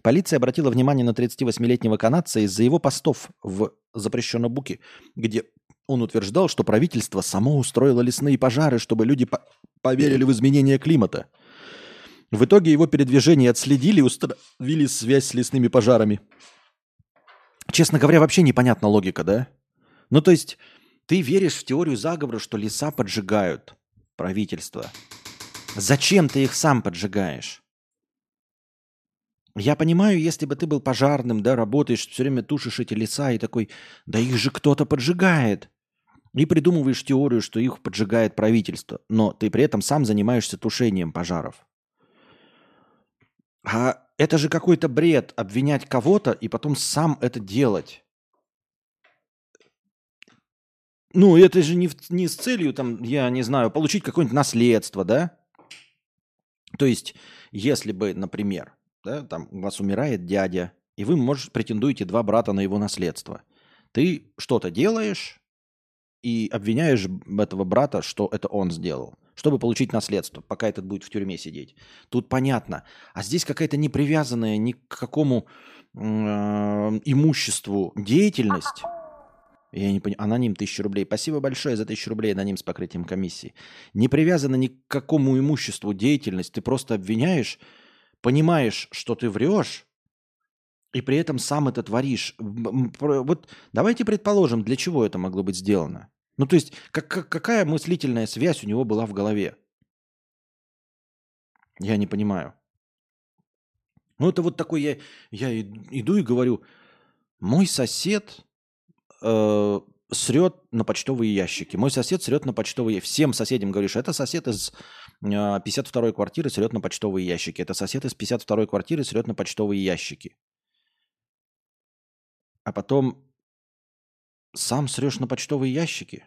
Полиция обратила внимание на 38-летнего канадца из-за его постов в запрещенном буке, где он утверждал, что правительство само устроило лесные пожары, чтобы люди по- поверили в изменение климата. В итоге его передвижение отследили и установили связь с лесными пожарами. Честно говоря, вообще непонятна логика, да? Ну, то есть, ты веришь в теорию заговора, что леса поджигают правительство. Зачем ты их сам поджигаешь? Я понимаю, если бы ты был пожарным, да, работаешь, все время тушишь эти леса и такой, да их же кто-то поджигает. И придумываешь теорию, что их поджигает правительство. Но ты при этом сам занимаешься тушением пожаров. А это же какой-то бред обвинять кого-то и потом сам это делать. Ну, это же не, в- не с целью, там, я не знаю, получить какое-нибудь наследство, да? То есть, если бы, например, да, там у вас умирает дядя, и вы, может, претендуете два брата на его наследство. Ты что-то делаешь и обвиняешь этого брата, что это он сделал, чтобы получить наследство, пока этот будет в тюрьме сидеть. Тут понятно. А здесь какая-то непривязанная ни к какому э, имуществу деятельность. Я не понимаю. Аноним 1000 рублей. Спасибо большое за 1000 рублей, аноним с покрытием комиссии. Не привязана ни к какому имуществу деятельность. Ты просто обвиняешь, понимаешь, что ты врешь, и при этом сам это творишь. Вот давайте предположим, для чего это могло быть сделано. Ну, то есть, как, как- какая мыслительная связь у него была в голове? Я не понимаю. Ну, это вот такой я, я иду и говорю, мой сосед э, срет на почтовые ящики. Мой сосед срет на почтовые... Всем соседям говоришь, это сосед из э, 52-й квартиры срет на почтовые ящики. Это сосед из 52-й квартиры срет на почтовые ящики. А потом сам срешь на почтовые ящики?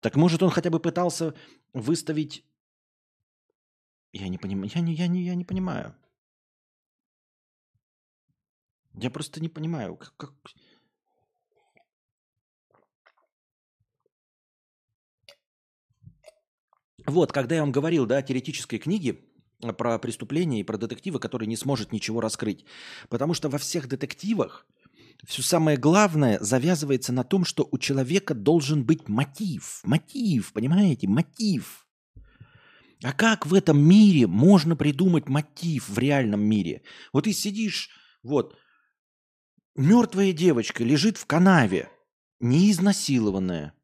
Так может он хотя бы пытался выставить... Я не понимаю. Я не, я не, я не понимаю. Я просто не понимаю, как, как- Вот, когда я вам говорил, да, о теоретической книге э, про преступления и про детектива, который не сможет ничего раскрыть. Потому что во всех детективах все самое главное завязывается на том, что у человека должен быть мотив. Мотив, понимаете? Мотив. А как в этом мире можно придумать мотив в реальном мире? Вот ты сидишь, вот, мертвая девочка лежит в канаве, не изнасилованная,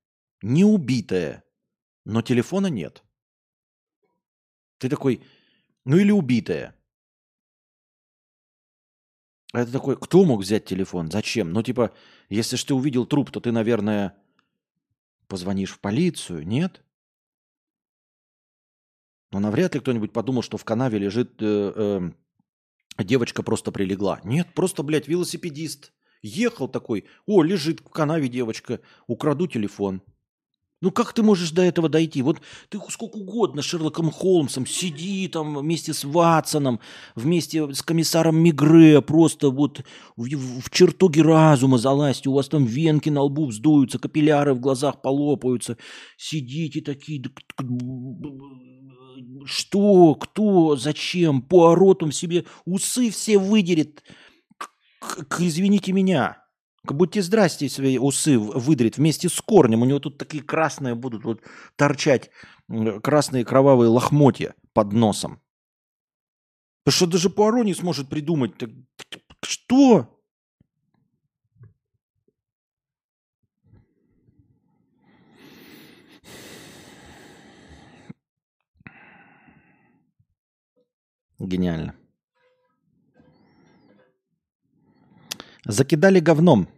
не убитая, но телефона нет. Ты такой, ну или убитая. А это такой, кто мог взять телефон? Зачем? Ну, типа, если ж ты увидел труп, то ты, наверное, позвонишь в полицию, нет? Но навряд ли кто-нибудь подумал, что в канаве лежит э, э, девочка просто прилегла. Нет, просто, блядь, велосипедист. Ехал такой, о, лежит в канаве девочка, украду телефон. Ну как ты можешь до этого дойти? Вот ты сколько угодно Шерлоком Холмсом сиди там вместе с Ватсоном, вместе с комиссаром Мигре, просто вот в, в чертоге разума залазьте, у вас там венки на лбу вздуются, капилляры в глазах полопаются, сидите такие, что, кто, зачем, Пуарот он себе усы все выдерет, к, к, извините меня, Будьте здрасте, свои усы выдрит вместе с корнем. У него тут такие красные будут вот торчать, красные кровавые лохмотья под носом. Потому что даже Пуаро не сможет придумать. Что? Гениально. Закидали говном.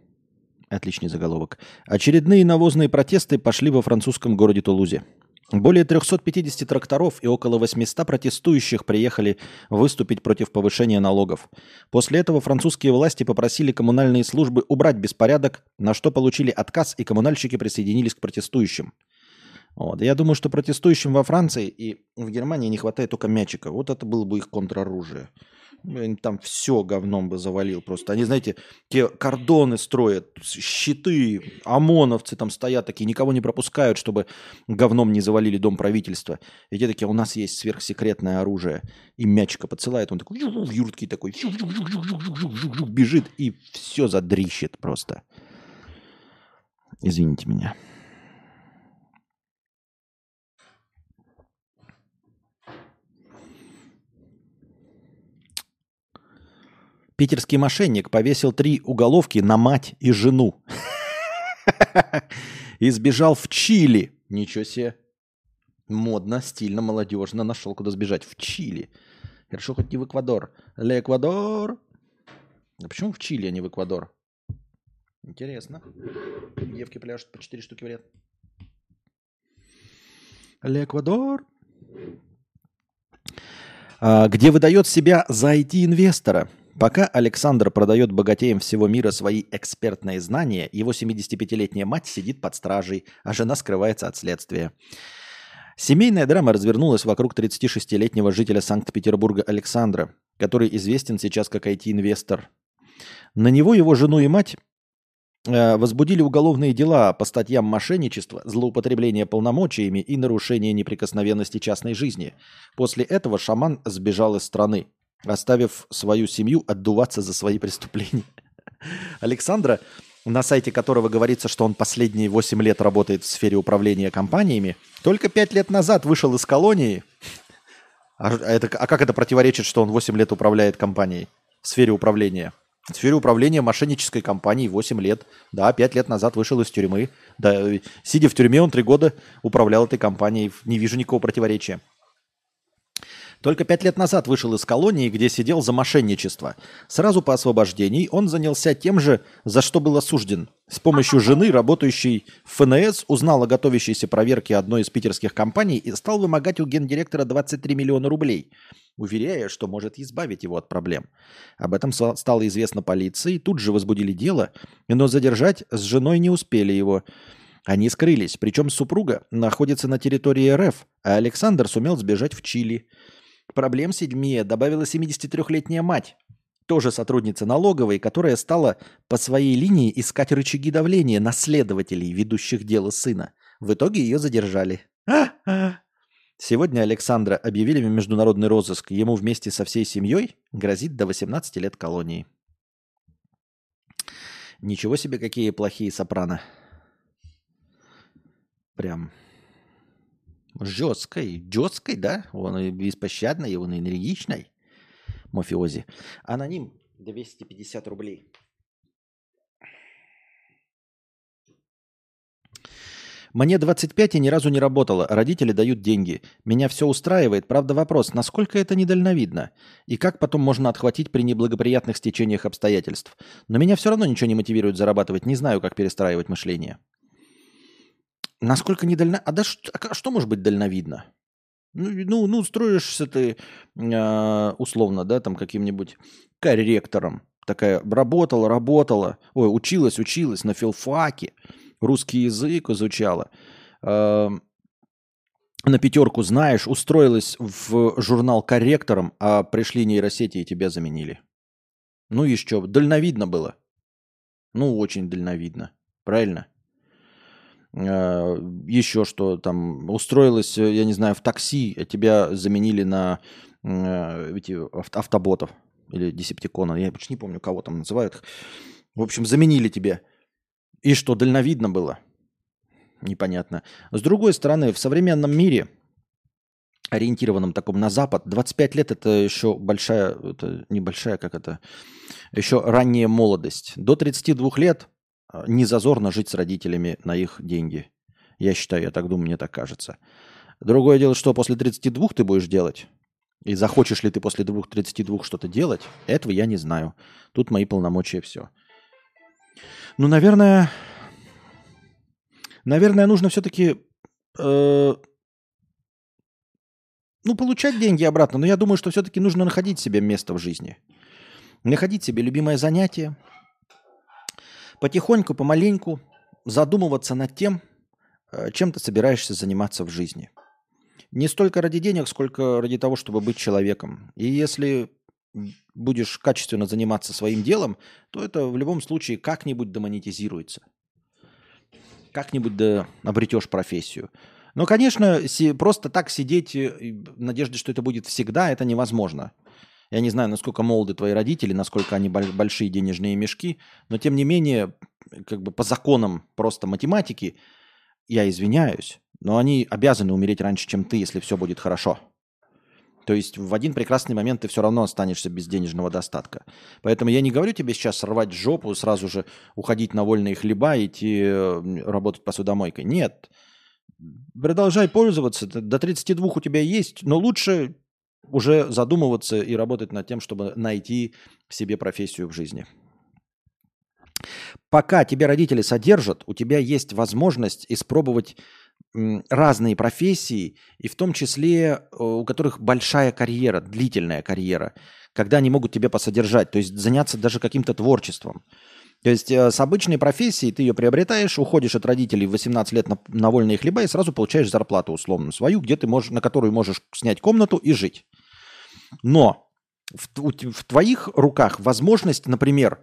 Отличный заголовок. Очередные навозные протесты пошли во французском городе Тулузе. Более 350 тракторов и около 800 протестующих приехали выступить против повышения налогов. После этого французские власти попросили коммунальные службы убрать беспорядок, на что получили отказ, и коммунальщики присоединились к протестующим. Вот. Я думаю, что протестующим во Франции и в Германии не хватает только мячика. Вот это было бы их контроружие там все говном бы завалил просто. Они, знаете, те кордоны строят, щиты, ОМОНовцы там стоят такие, никого не пропускают, чтобы говном не завалили дом правительства. И те такие, у нас есть сверхсекретное оружие. И мячика подсылает, он такой, в юртке такой, бежит и все задрищет просто. Извините меня. Питерский мошенник повесил три уголовки на мать и жену. *laughs* И сбежал в Чили. Ничего себе. Модно, стильно, молодежно. Нашел, куда сбежать. В Чили. Хорошо, хоть не в Эквадор. Ле Эквадор. А почему в Чили, а не в Эквадор? Интересно. Девки пляшут по 4 штуки в ряд. Ле Эквадор. А, где выдает себя за IT-инвестора. Пока Александр продает богатеям всего мира свои экспертные знания, его 75-летняя мать сидит под стражей, а жена скрывается от следствия. Семейная драма развернулась вокруг 36-летнего жителя Санкт-Петербурга Александра, который известен сейчас как IT-инвестор. На него его жену и мать э, возбудили уголовные дела по статьям мошенничества, злоупотребления полномочиями и нарушения неприкосновенности частной жизни. После этого шаман сбежал из страны оставив свою семью отдуваться за свои преступления. Александра, на сайте которого говорится, что он последние 8 лет работает в сфере управления компаниями, только 5 лет назад вышел из колонии. А, это, а как это противоречит, что он 8 лет управляет компанией в сфере управления? В сфере управления мошеннической компанией 8 лет. Да, 5 лет назад вышел из тюрьмы. Да, сидя в тюрьме, он 3 года управлял этой компанией. Не вижу никакого противоречия. Только пять лет назад вышел из колонии, где сидел за мошенничество. Сразу по освобождении он занялся тем же, за что был осужден. С помощью жены, работающей в ФНС, узнал о готовящейся проверке одной из питерских компаний и стал вымогать у гендиректора 23 миллиона рублей, уверяя, что может избавить его от проблем. Об этом стало известно полиции, тут же возбудили дело, но задержать с женой не успели его. Они скрылись, причем супруга находится на территории РФ, а Александр сумел сбежать в Чили – Проблем седьмее добавила 73-летняя мать, тоже сотрудница налоговой, которая стала по своей линии искать рычаги давления на следователей, ведущих дело сына. В итоге ее задержали. Сегодня Александра объявили в международный розыск. Ему вместе со всей семьей грозит до 18 лет колонии. Ничего себе, какие плохие сопрано. Прям жесткой, жесткой, да? Он и беспощадный, он и энергичный. Мафиози. Аноним 250 рублей. Мне 25 и ни разу не работало, родители дают деньги. Меня все устраивает, правда вопрос, насколько это недальновидно? И как потом можно отхватить при неблагоприятных стечениях обстоятельств? Но меня все равно ничего не мотивирует зарабатывать, не знаю, как перестраивать мышление. Насколько недально... А да что, а что может быть дальновидно? Ну, ну, ну строишься ты э, условно, да, там каким-нибудь корректором. Такая работала, работала, ой, училась, училась на филфаке, русский язык изучала. Э, на пятерку знаешь, устроилась в журнал корректором, а пришли нейросети и тебя заменили. Ну что, дальновидно было. Ну, очень дальновидно. Правильно? Э, еще что там, устроилась, я не знаю, в такси, а тебя заменили на э, эти автоботов или десептикона, я почти не помню, кого там называют. В общем, заменили тебе. И что, дальновидно было? Непонятно. С другой стороны, в современном мире, ориентированном таком на Запад, 25 лет это еще большая, это небольшая, как это, еще ранняя молодость. До 32 лет не зазорно жить с родителями на их деньги. Я считаю, я так думаю, мне так кажется. Другое дело, что после 32 ты будешь делать, и захочешь ли ты после 32 что-то делать, этого я не знаю. Тут мои полномочия все. Ну, наверное, наверное, нужно все-таки э, ну, получать деньги обратно. Но я думаю, что все-таки нужно находить себе место в жизни. Находить себе любимое занятие, потихоньку, помаленьку задумываться над тем, э, чем ты собираешься заниматься в жизни. Не столько ради денег, сколько ради того, чтобы быть человеком. И если будешь качественно заниматься своим делом, то это в любом случае как-нибудь демонетизируется. Как-нибудь да обретешь профессию. Но, конечно, просто так сидеть в надежде, что это будет всегда, это невозможно. Я не знаю, насколько молоды твои родители, насколько они большие денежные мешки, но тем не менее, как бы по законам просто математики, я извиняюсь, но они обязаны умереть раньше, чем ты, если все будет хорошо. То есть в один прекрасный момент ты все равно останешься без денежного достатка. Поэтому я не говорю тебе сейчас сорвать жопу, сразу же уходить на вольные хлеба идти работать посудомойкой. Нет. Продолжай пользоваться. До 32 у тебя есть, но лучше уже задумываться и работать над тем, чтобы найти себе профессию в жизни. Пока тебя родители содержат, у тебя есть возможность испробовать разные профессии, и в том числе э, у которых большая карьера, длительная карьера, когда они могут тебя посодержать, то есть заняться даже каким-то творчеством. То есть э, с обычной профессией ты ее приобретаешь, уходишь от родителей в 18 лет на, на вольные хлеба и сразу получаешь зарплату условно свою, где ты можешь, на которую можешь снять комнату и жить. Но в, в твоих руках возможность, например,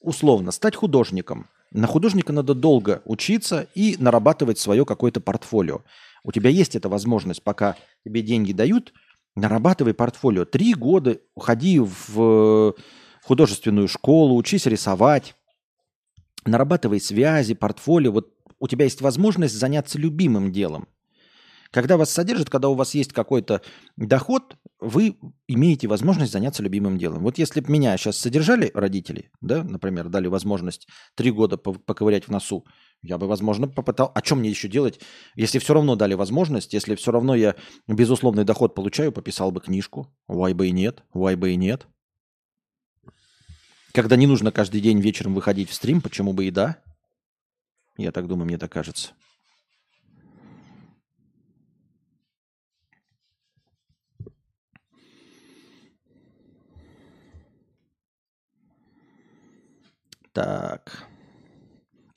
условно стать художником. На художника надо долго учиться и нарабатывать свое какое-то портфолио. У тебя есть эта возможность, пока тебе деньги дают, нарабатывай портфолио. Три года уходи в художественную школу, учись рисовать, нарабатывай связи, портфолио. Вот у тебя есть возможность заняться любимым делом. Когда вас содержат, когда у вас есть какой-то доход, вы имеете возможность заняться любимым делом. Вот если бы меня сейчас содержали родители, да, например, дали возможность три года поковырять в носу, я бы, возможно, попытал... А что мне еще делать, если все равно дали возможность, если все равно я безусловный доход получаю, пописал бы книжку. Why бы и нет, why бы и нет. Когда не нужно каждый день вечером выходить в стрим, почему бы и да? Я так думаю, мне так кажется. Так.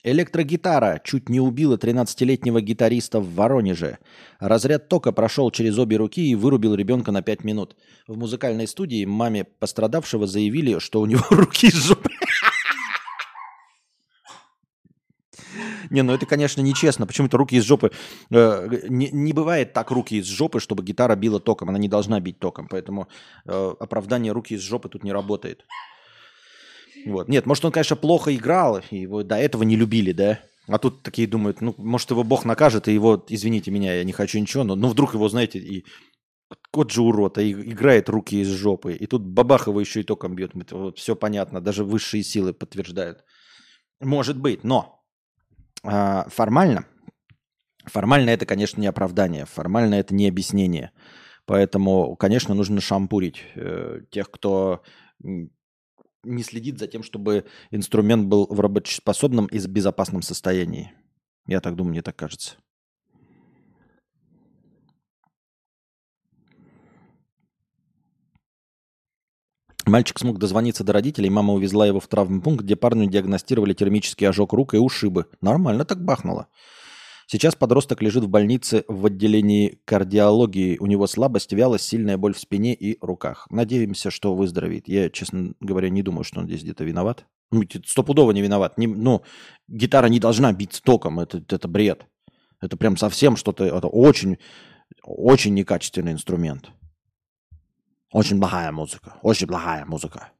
Электрогитара чуть не убила 13-летнего гитариста в Воронеже. Разряд тока прошел через обе руки и вырубил ребенка на 5 минут. В музыкальной студии маме пострадавшего заявили, что у него *laughs* руки из жопы. Не, ну это, конечно, нечестно. Почему-то руки из жопы... Э, не, не бывает так руки из жопы, чтобы гитара била током. Она не должна бить током. Поэтому э, оправдание руки из жопы тут не работает. Вот. Нет, может, он, конечно, плохо играл, и его до этого не любили, да? А тут такие думают, ну, может, его Бог накажет, и его, извините меня, я не хочу ничего, но ну, вдруг его, знаете, и кот же урод, а играет руки из жопы. И тут бабах его еще и током бьет. Вот, все понятно, даже высшие силы подтверждают. Может быть, но а, формально, формально это, конечно, не оправдание, формально это не объяснение. Поэтому, конечно, нужно шампурить э, тех, кто не следит за тем, чтобы инструмент был в рабочеспособном и безопасном состоянии. Я так думаю, мне так кажется. Мальчик смог дозвониться до родителей, мама увезла его в травмпункт, где парню диагностировали термический ожог рук и ушибы. Нормально так бахнуло. Сейчас подросток лежит в больнице в отделении кардиологии. У него слабость, вялость, сильная боль в спине и руках. Надеемся, что выздоровеет. Я, честно говоря, не думаю, что он здесь где-то виноват. Ну, стопудово не виноват. Не, ну, гитара не должна бить током. Это, это бред. Это прям совсем что-то... Это очень, очень некачественный инструмент. Очень плохая музыка. Очень плохая музыка.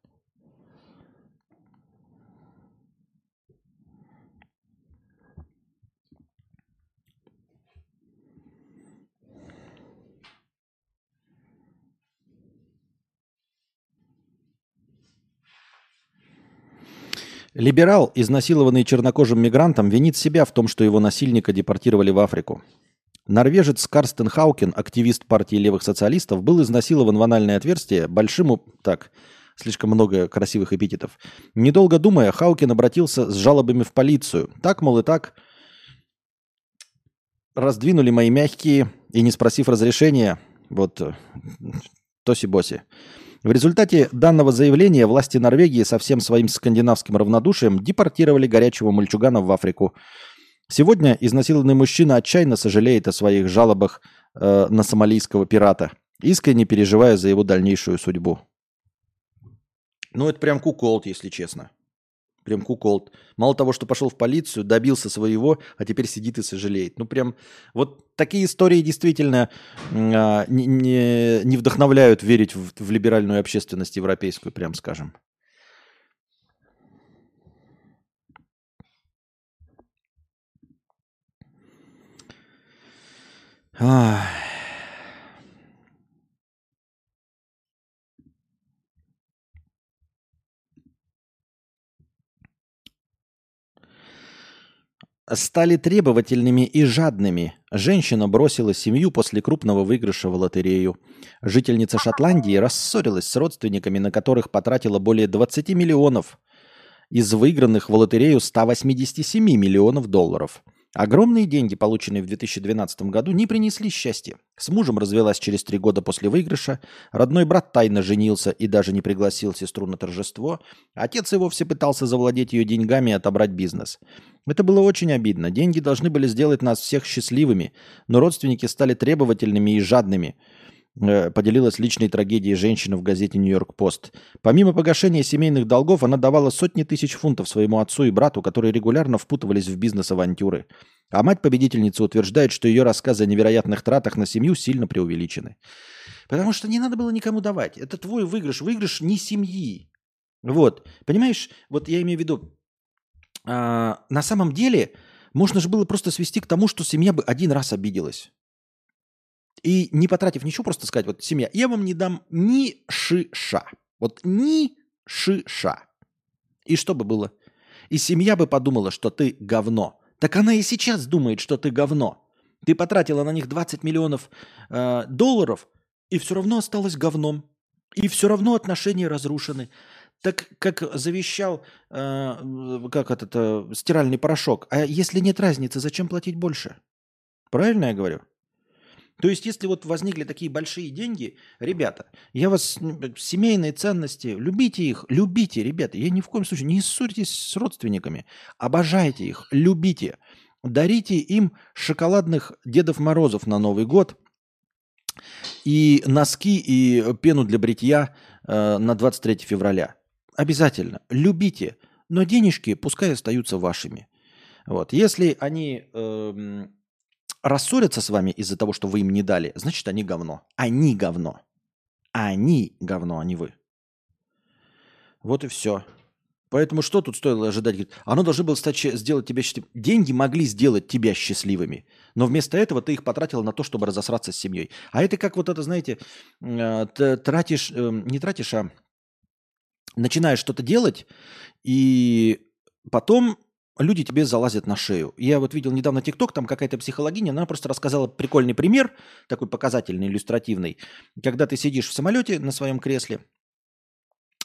Либерал, изнасилованный чернокожим мигрантом, винит себя в том, что его насильника депортировали в Африку. Норвежец Карстен Хаукен, активист партии левых социалистов, был изнасилован в анальное отверстие большим... Так, слишком много красивых эпитетов. Недолго думая, Хаукен обратился с жалобами в полицию. Так, мол, и так. Раздвинули мои мягкие и, не спросив разрешения, вот тоси-боси. В результате данного заявления власти Норвегии со всем своим скандинавским равнодушием депортировали горячего мальчугана в Африку. Сегодня изнасилованный мужчина отчаянно сожалеет о своих жалобах э, на сомалийского пирата, искренне переживая за его дальнейшую судьбу. Ну, это прям куколт, если честно. Прям куколт. Мало того, что пошел в полицию, добился своего, а теперь сидит и сожалеет. Ну, прям вот такие истории действительно а, не, не, не вдохновляют верить в, в либеральную общественность европейскую, прям скажем. Ах. Стали требовательными и жадными. Женщина бросила семью после крупного выигрыша в лотерею. Жительница Шотландии рассорилась с родственниками, на которых потратила более 20 миллионов из выигранных в лотерею 187 миллионов долларов. Огромные деньги, полученные в 2012 году, не принесли счастья. С мужем развелась через три года после выигрыша, родной брат тайно женился и даже не пригласил сестру на торжество, отец и вовсе пытался завладеть ее деньгами и отобрать бизнес. Это было очень обидно. Деньги должны были сделать нас всех счастливыми, но родственники стали требовательными и жадными – поделилась личной трагедией женщина в газете «Нью-Йорк Пост». Помимо погашения семейных долгов, она давала сотни тысяч фунтов своему отцу и брату, которые регулярно впутывались в бизнес-авантюры. А мать-победительница утверждает, что ее рассказы о невероятных тратах на семью сильно преувеличены. Потому что не надо было никому давать. Это твой выигрыш. Выигрыш не семьи. Вот. Понимаешь, вот я имею в виду, а, на самом деле можно же было просто свести к тому, что семья бы один раз обиделась. И не потратив ничего, просто сказать, вот семья, я вам не дам ни шиша. Вот ни шиша. И что бы было? И семья бы подумала, что ты говно. Так она и сейчас думает, что ты говно. Ты потратила на них 20 миллионов э, долларов, и все равно осталось говном. И все равно отношения разрушены. Так как завещал, э, как этот э, стиральный порошок. А если нет разницы, зачем платить больше? Правильно я говорю? То есть, если вот возникли такие большие деньги, ребята, я вас, семейные ценности, любите их, любите, ребята, я ни в коем случае, не ссорьтесь с родственниками, обожайте их, любите, дарите им шоколадных Дедов Морозов на Новый год и носки и пену для бритья э, на 23 февраля. Обязательно, любите, но денежки пускай остаются вашими. Вот. Если они э, рассорятся с вами из-за того, что вы им не дали, значит, они говно. Они говно. Они говно, а не вы. Вот и все. Поэтому что тут стоило ожидать? Оно должно было стать, сделать тебя счастливым. Деньги могли сделать тебя счастливыми, но вместо этого ты их потратил на то, чтобы разосраться с семьей. А это как вот это, знаете, э, тратишь, эм, не тратишь, а начинаешь что-то делать, и потом люди тебе залазят на шею. Я вот видел недавно ТикТок, там какая-то психологиня, она просто рассказала прикольный пример, такой показательный, иллюстративный. Когда ты сидишь в самолете на своем кресле,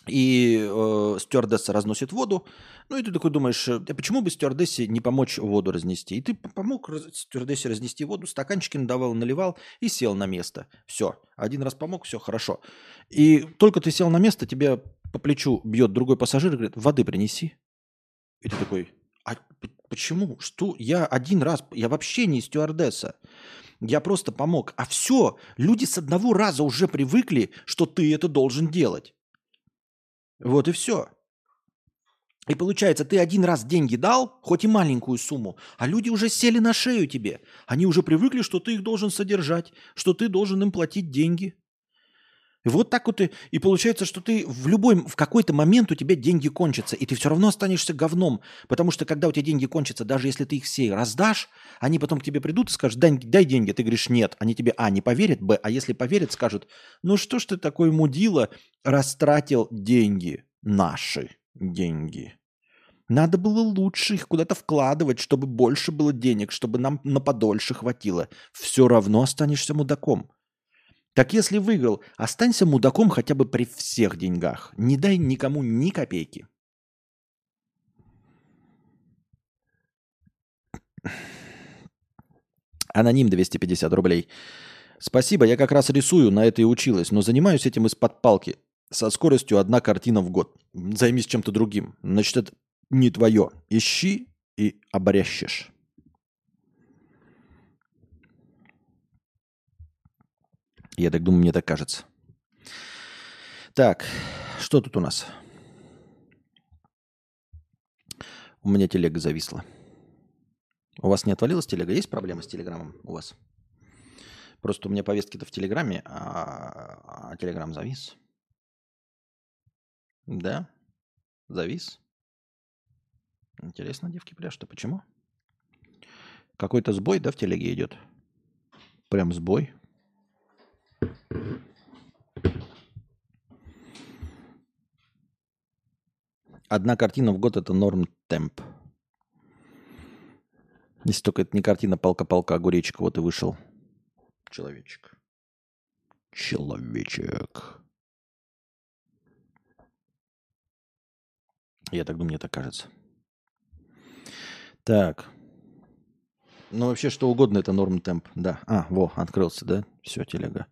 и э, стюардесса разносит воду, ну и ты такой думаешь, а почему бы стюардессе не помочь воду разнести? И ты помог стюардессе разнести воду, стаканчики надавал, наливал и сел на место. Все, один раз помог, все хорошо. И только ты сел на место, тебе по плечу бьет другой пассажир и говорит, воды принеси. И ты такой, а почему? Что? Я один раз, я вообще не стюардесса. Я просто помог. А все, люди с одного раза уже привыкли, что ты это должен делать. Вот и все. И получается, ты один раз деньги дал, хоть и маленькую сумму, а люди уже сели на шею тебе. Они уже привыкли, что ты их должен содержать, что ты должен им платить деньги. Вот так вот и, и получается, что ты в любой, в какой-то момент у тебя деньги кончатся, и ты все равно останешься говном. Потому что когда у тебя деньги кончатся, даже если ты их все раздашь, они потом к тебе придут и скажут, дай, дай деньги. Ты говоришь, нет. Они тебе, а, не поверят, б, а если поверят, скажут, ну что ж ты такой мудила, растратил деньги, наши деньги. Надо было лучше их куда-то вкладывать, чтобы больше было денег, чтобы нам на подольше хватило. Все равно останешься мудаком. Так если выиграл, останься мудаком хотя бы при всех деньгах. Не дай никому ни копейки. Аноним 250 рублей. Спасибо, я как раз рисую, на это и училась, но занимаюсь этим из-под палки. Со скоростью одна картина в год. Займись чем-то другим. Значит, это не твое. Ищи и обрящешь. Я так думаю, мне так кажется. Так, что тут у нас? У меня телега зависла. У вас не отвалилась телега? Есть проблемы с телеграммом у вас? Просто у меня повестки-то в телеграме, а, а телеграм завис. Да, завис. Интересно, девки пляж-то почему? Какой-то сбой, да, в телеге идет? Прям сбой. Одна картина в год – это норм темп. Если только это не картина палка-палка, огуречек, вот и вышел человечек. Человечек. Я так думаю, мне так кажется. Так. Ну, вообще, что угодно, это норм темп. Да. А, во, открылся, да? Все, телега.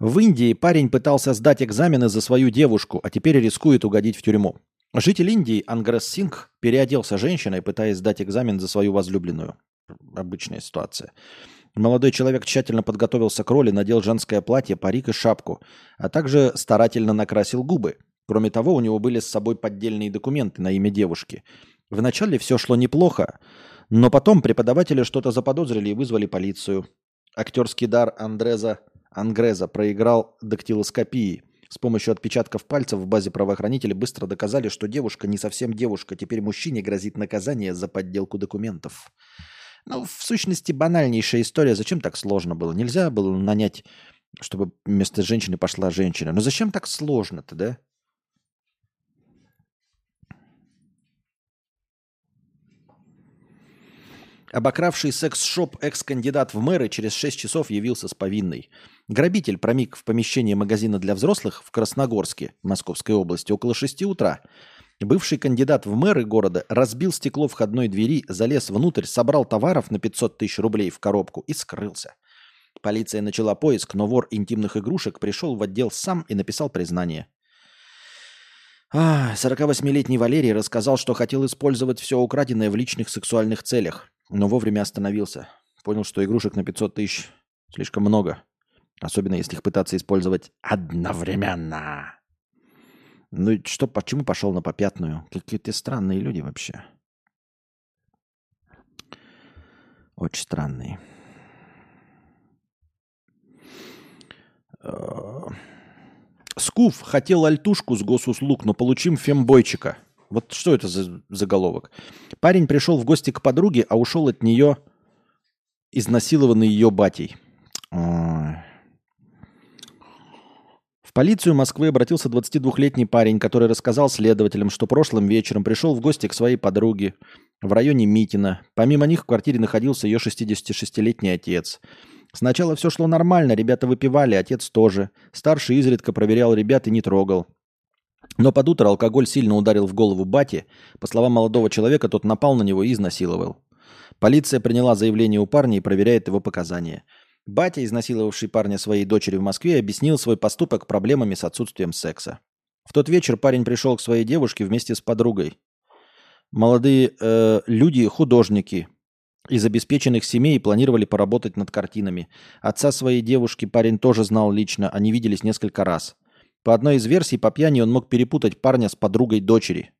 В Индии парень пытался сдать экзамены за свою девушку, а теперь рискует угодить в тюрьму. Житель Индии Ангресс Сингх переоделся женщиной, пытаясь сдать экзамен за свою возлюбленную. Обычная ситуация. Молодой человек тщательно подготовился к роли, надел женское платье, парик и шапку, а также старательно накрасил губы. Кроме того, у него были с собой поддельные документы на имя девушки. Вначале все шло неплохо, но потом преподаватели что-то заподозрили и вызвали полицию. Актерский дар Андреза Ангреза проиграл дактилоскопии. С помощью отпечатков пальцев в базе правоохранителей быстро доказали, что девушка не совсем девушка. Теперь мужчине грозит наказание за подделку документов. Ну, в сущности, банальнейшая история. Зачем так сложно было? Нельзя было нанять, чтобы вместо женщины пошла женщина. Но зачем так сложно-то, да? Обокравший секс-шоп экс-кандидат в мэры через 6 часов явился с повинной. Грабитель проник в помещение магазина для взрослых в Красногорске, Московской области, около 6 утра. Бывший кандидат в мэры города разбил стекло входной двери, залез внутрь, собрал товаров на 500 тысяч рублей в коробку и скрылся. Полиция начала поиск, но вор интимных игрушек пришел в отдел сам и написал признание. 48-летний Валерий рассказал, что хотел использовать все украденное в личных сексуальных целях но вовремя остановился. Понял, что игрушек на 500 тысяч слишком много. Особенно если их пытаться использовать одновременно. Ну и что, почему пошел на попятную? Какие-то странные люди вообще. Очень странные. Э, Скуф хотел альтушку с госуслуг, но получим фембойчика – вот что это за заголовок? Парень пришел в гости к подруге, а ушел от нее изнасилованный ее батей. В полицию Москвы обратился 22-летний парень, который рассказал следователям, что прошлым вечером пришел в гости к своей подруге в районе Митина. Помимо них в квартире находился ее 66-летний отец. Сначала все шло нормально, ребята выпивали, отец тоже. Старший изредка проверял ребят и не трогал. Но под утро алкоголь сильно ударил в голову Бати. По словам молодого человека, тот напал на него и изнасиловал. Полиция приняла заявление у парня и проверяет его показания. Батя, изнасиловавший парня своей дочери в Москве, объяснил свой поступок проблемами с отсутствием секса. В тот вечер парень пришел к своей девушке вместе с подругой. Молодые э, люди, художники из обеспеченных семей планировали поработать над картинами. Отца своей девушки парень тоже знал лично, они виделись несколько раз. По одной из версий, по пьяни он мог перепутать парня с подругой дочери.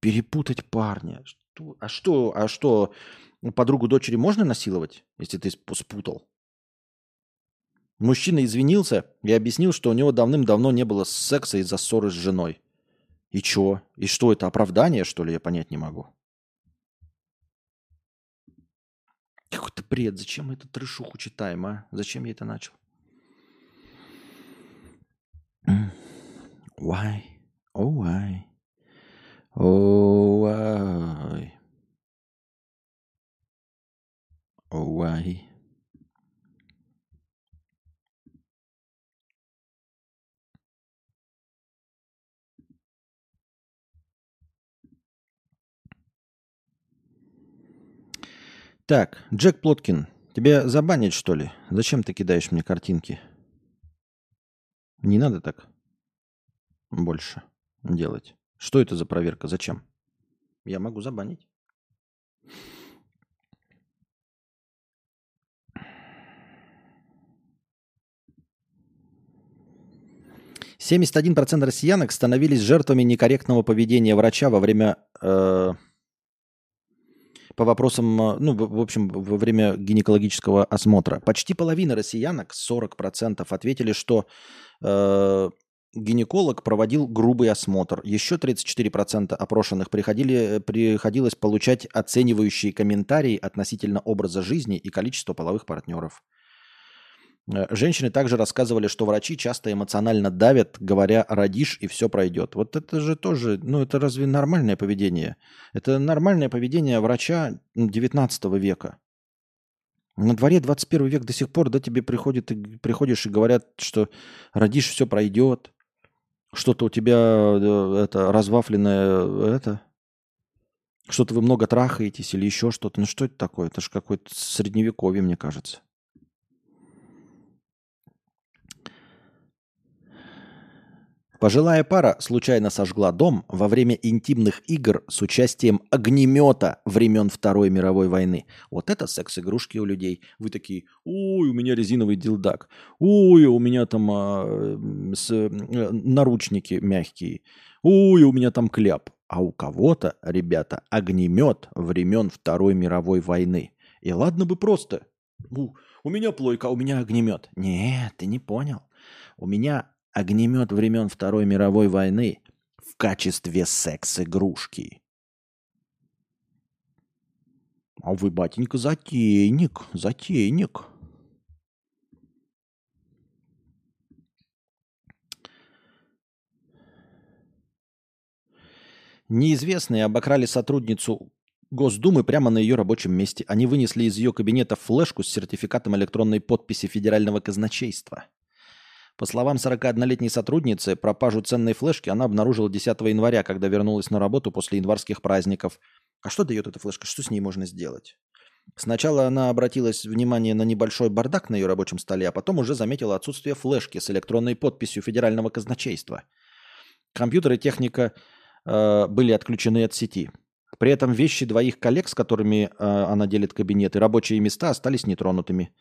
Перепутать парня? Что? А что? А что? Подругу дочери можно насиловать, если ты спутал? Мужчина извинился и объяснил, что у него давным-давно не было секса из-за ссоры с женой. И чё? И что это, оправдание, что ли, я понять не могу? Какой-то бред. Зачем мы эту трешуху читаем, а? Зачем я это начал? Why? Oh, why? Oh, why? Oh, why? Так, Джек Плоткин, тебе забанить, что ли? Зачем ты кидаешь мне картинки? Не надо так больше делать. Что это за проверка? Зачем? Я могу забанить. Семьдесят один процент россиянок становились жертвами некорректного поведения врача во время э, по вопросам, э, ну, в общем, во время гинекологического осмотра. Почти половина россиянок, 40%, ответили, что э, гинеколог проводил грубый осмотр. Еще 34% опрошенных приходили, приходилось получать оценивающие комментарии относительно образа жизни и количества половых партнеров. Э, женщины также рассказывали, что врачи часто эмоционально давят, говоря «родишь и все пройдет». Вот это же тоже, ну это разве нормальное поведение? Это нормальное поведение врача 19 века. На дворе 21 век до сих пор, да, тебе приходит, приходишь и говорят, что родишь, все пройдет, что-то у тебя э, это развафленное, это, что-то вы много трахаетесь или еще что-то. Ну что это такое? Это же какое-то средневековье, мне кажется. Пожилая пара случайно сожгла дом во время интимных игр с участием огнемета времен Второй мировой войны. Вот это секс-игрушки у людей. Вы такие, ой, у меня резиновый дилдак, ой, у меня там а, с, э, наручники мягкие, ой, у меня там кляп. А у кого-то, ребята, огнемет времен Второй мировой войны. И ладно бы просто. У, у меня плойка, у меня огнемет. Нет, ты не понял. У меня огнемет времен Второй мировой войны в качестве секс-игрушки. А вы, батенька, затейник, затейник. Неизвестные обокрали сотрудницу Госдумы прямо на ее рабочем месте. Они вынесли из ее кабинета флешку с сертификатом электронной подписи Федерального казначейства – по словам 41-летней сотрудницы, пропажу ценной флешки она обнаружила 10 января, когда вернулась на работу после январских праздников. А что дает эта флешка? Что с ней можно сделать? Сначала она обратилась внимание на небольшой бардак на ее рабочем столе, а потом уже заметила отсутствие флешки с электронной подписью Федерального казначейства. Компьютеры и техника э, были отключены от сети. При этом вещи двоих коллег, с которыми э, она делит кабинет, и рабочие места остались нетронутыми.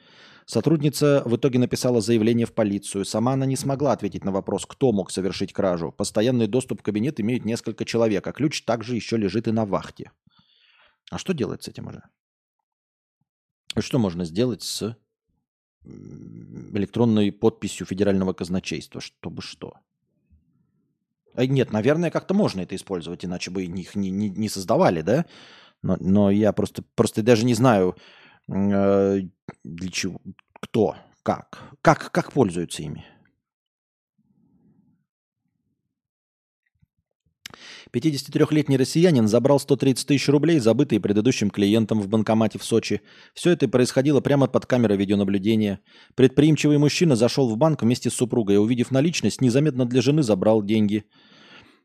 Сотрудница в итоге написала заявление в полицию. Сама она не смогла ответить на вопрос, кто мог совершить кражу. Постоянный доступ в кабинет имеют несколько человек, а ключ также еще лежит и на вахте. А что делать с этим уже? Что можно сделать с электронной подписью федерального казначейства? Чтобы что? А нет, наверное, как-то можно это использовать, иначе бы их не, не, не создавали, да? Но, но я просто, просто даже не знаю, Э, для чего? Кто? Как? Как, как пользуются ими? 53-летний россиянин забрал 130 тысяч рублей, забытые предыдущим клиентом в банкомате в Сочи. Все это происходило прямо под камерой видеонаблюдения. Предприимчивый мужчина зашел в банк вместе с супругой, увидев наличность, незаметно для жены забрал деньги.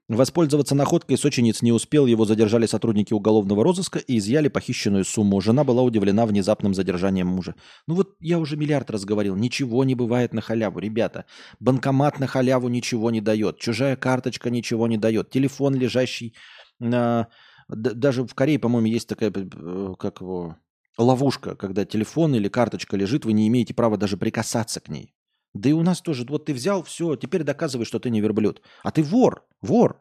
Воспользоваться находкой сочинец не успел, его задержали сотрудники уголовного розыска и изъяли похищенную сумму. Жена была удивлена внезапным задержанием мужа. Ну вот я уже миллиард раз говорил, ничего не бывает на халяву, ребята. Банкомат на халяву ничего не дает, чужая карточка ничего не дает, телефон, лежащий на... Даже в Корее, по-моему, есть такая, э, как его, ловушка, когда телефон или карточка лежит, вы не имеете права даже прикасаться к ней. Да и у нас тоже. Вот ты взял, все, теперь доказывай, что ты не верблюд. А ты вор, вор.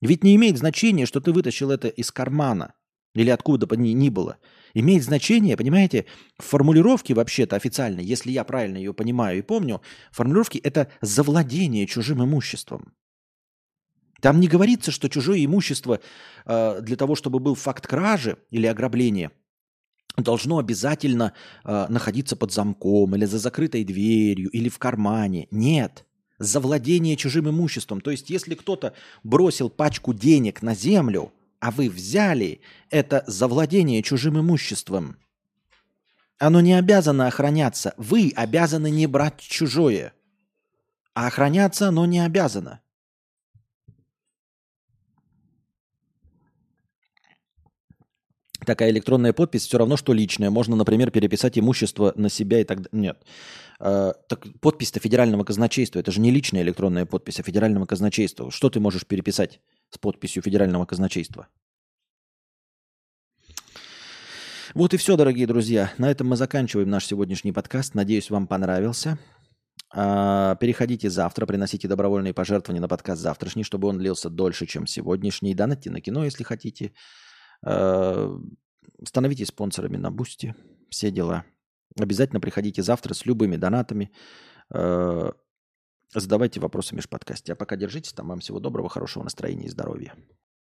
Ведь не имеет значения, что ты вытащил это из кармана или откуда бы ни, ни было. Имеет значение, понимаете, в формулировке вообще-то официально, если я правильно ее понимаю и помню, формулировки это завладение чужим имуществом. Там не говорится, что чужое имущество э, для того, чтобы был факт кражи или ограбления, должно обязательно э, находиться под замком или за закрытой дверью или в кармане. Нет. Завладение чужим имуществом. То есть, если кто-то бросил пачку денег на землю, а вы взяли, это завладение чужим имуществом. Оно не обязано охраняться. Вы обязаны не брать чужое. А охраняться оно не обязано. Такая электронная подпись все равно, что личная. Можно, например, переписать имущество на себя и так далее. Нет. А, так подпись-то федерального казначейства. Это же не личная электронная подпись, а федерального казначейства. Что ты можешь переписать с подписью федерального казначейства? Вот и все, дорогие друзья. На этом мы заканчиваем наш сегодняшний подкаст. Надеюсь, вам понравился. А, переходите завтра, приносите добровольные пожертвования на подкаст завтрашний, чтобы он длился дольше, чем сегодняшний. Донатьте на кино, если хотите. Э, становитесь спонсорами на Boosty. Все дела. Обязательно приходите завтра с любыми донатами. Э, задавайте вопросы в межподкасте. А пока держитесь там. Вам всего доброго, хорошего настроения и здоровья.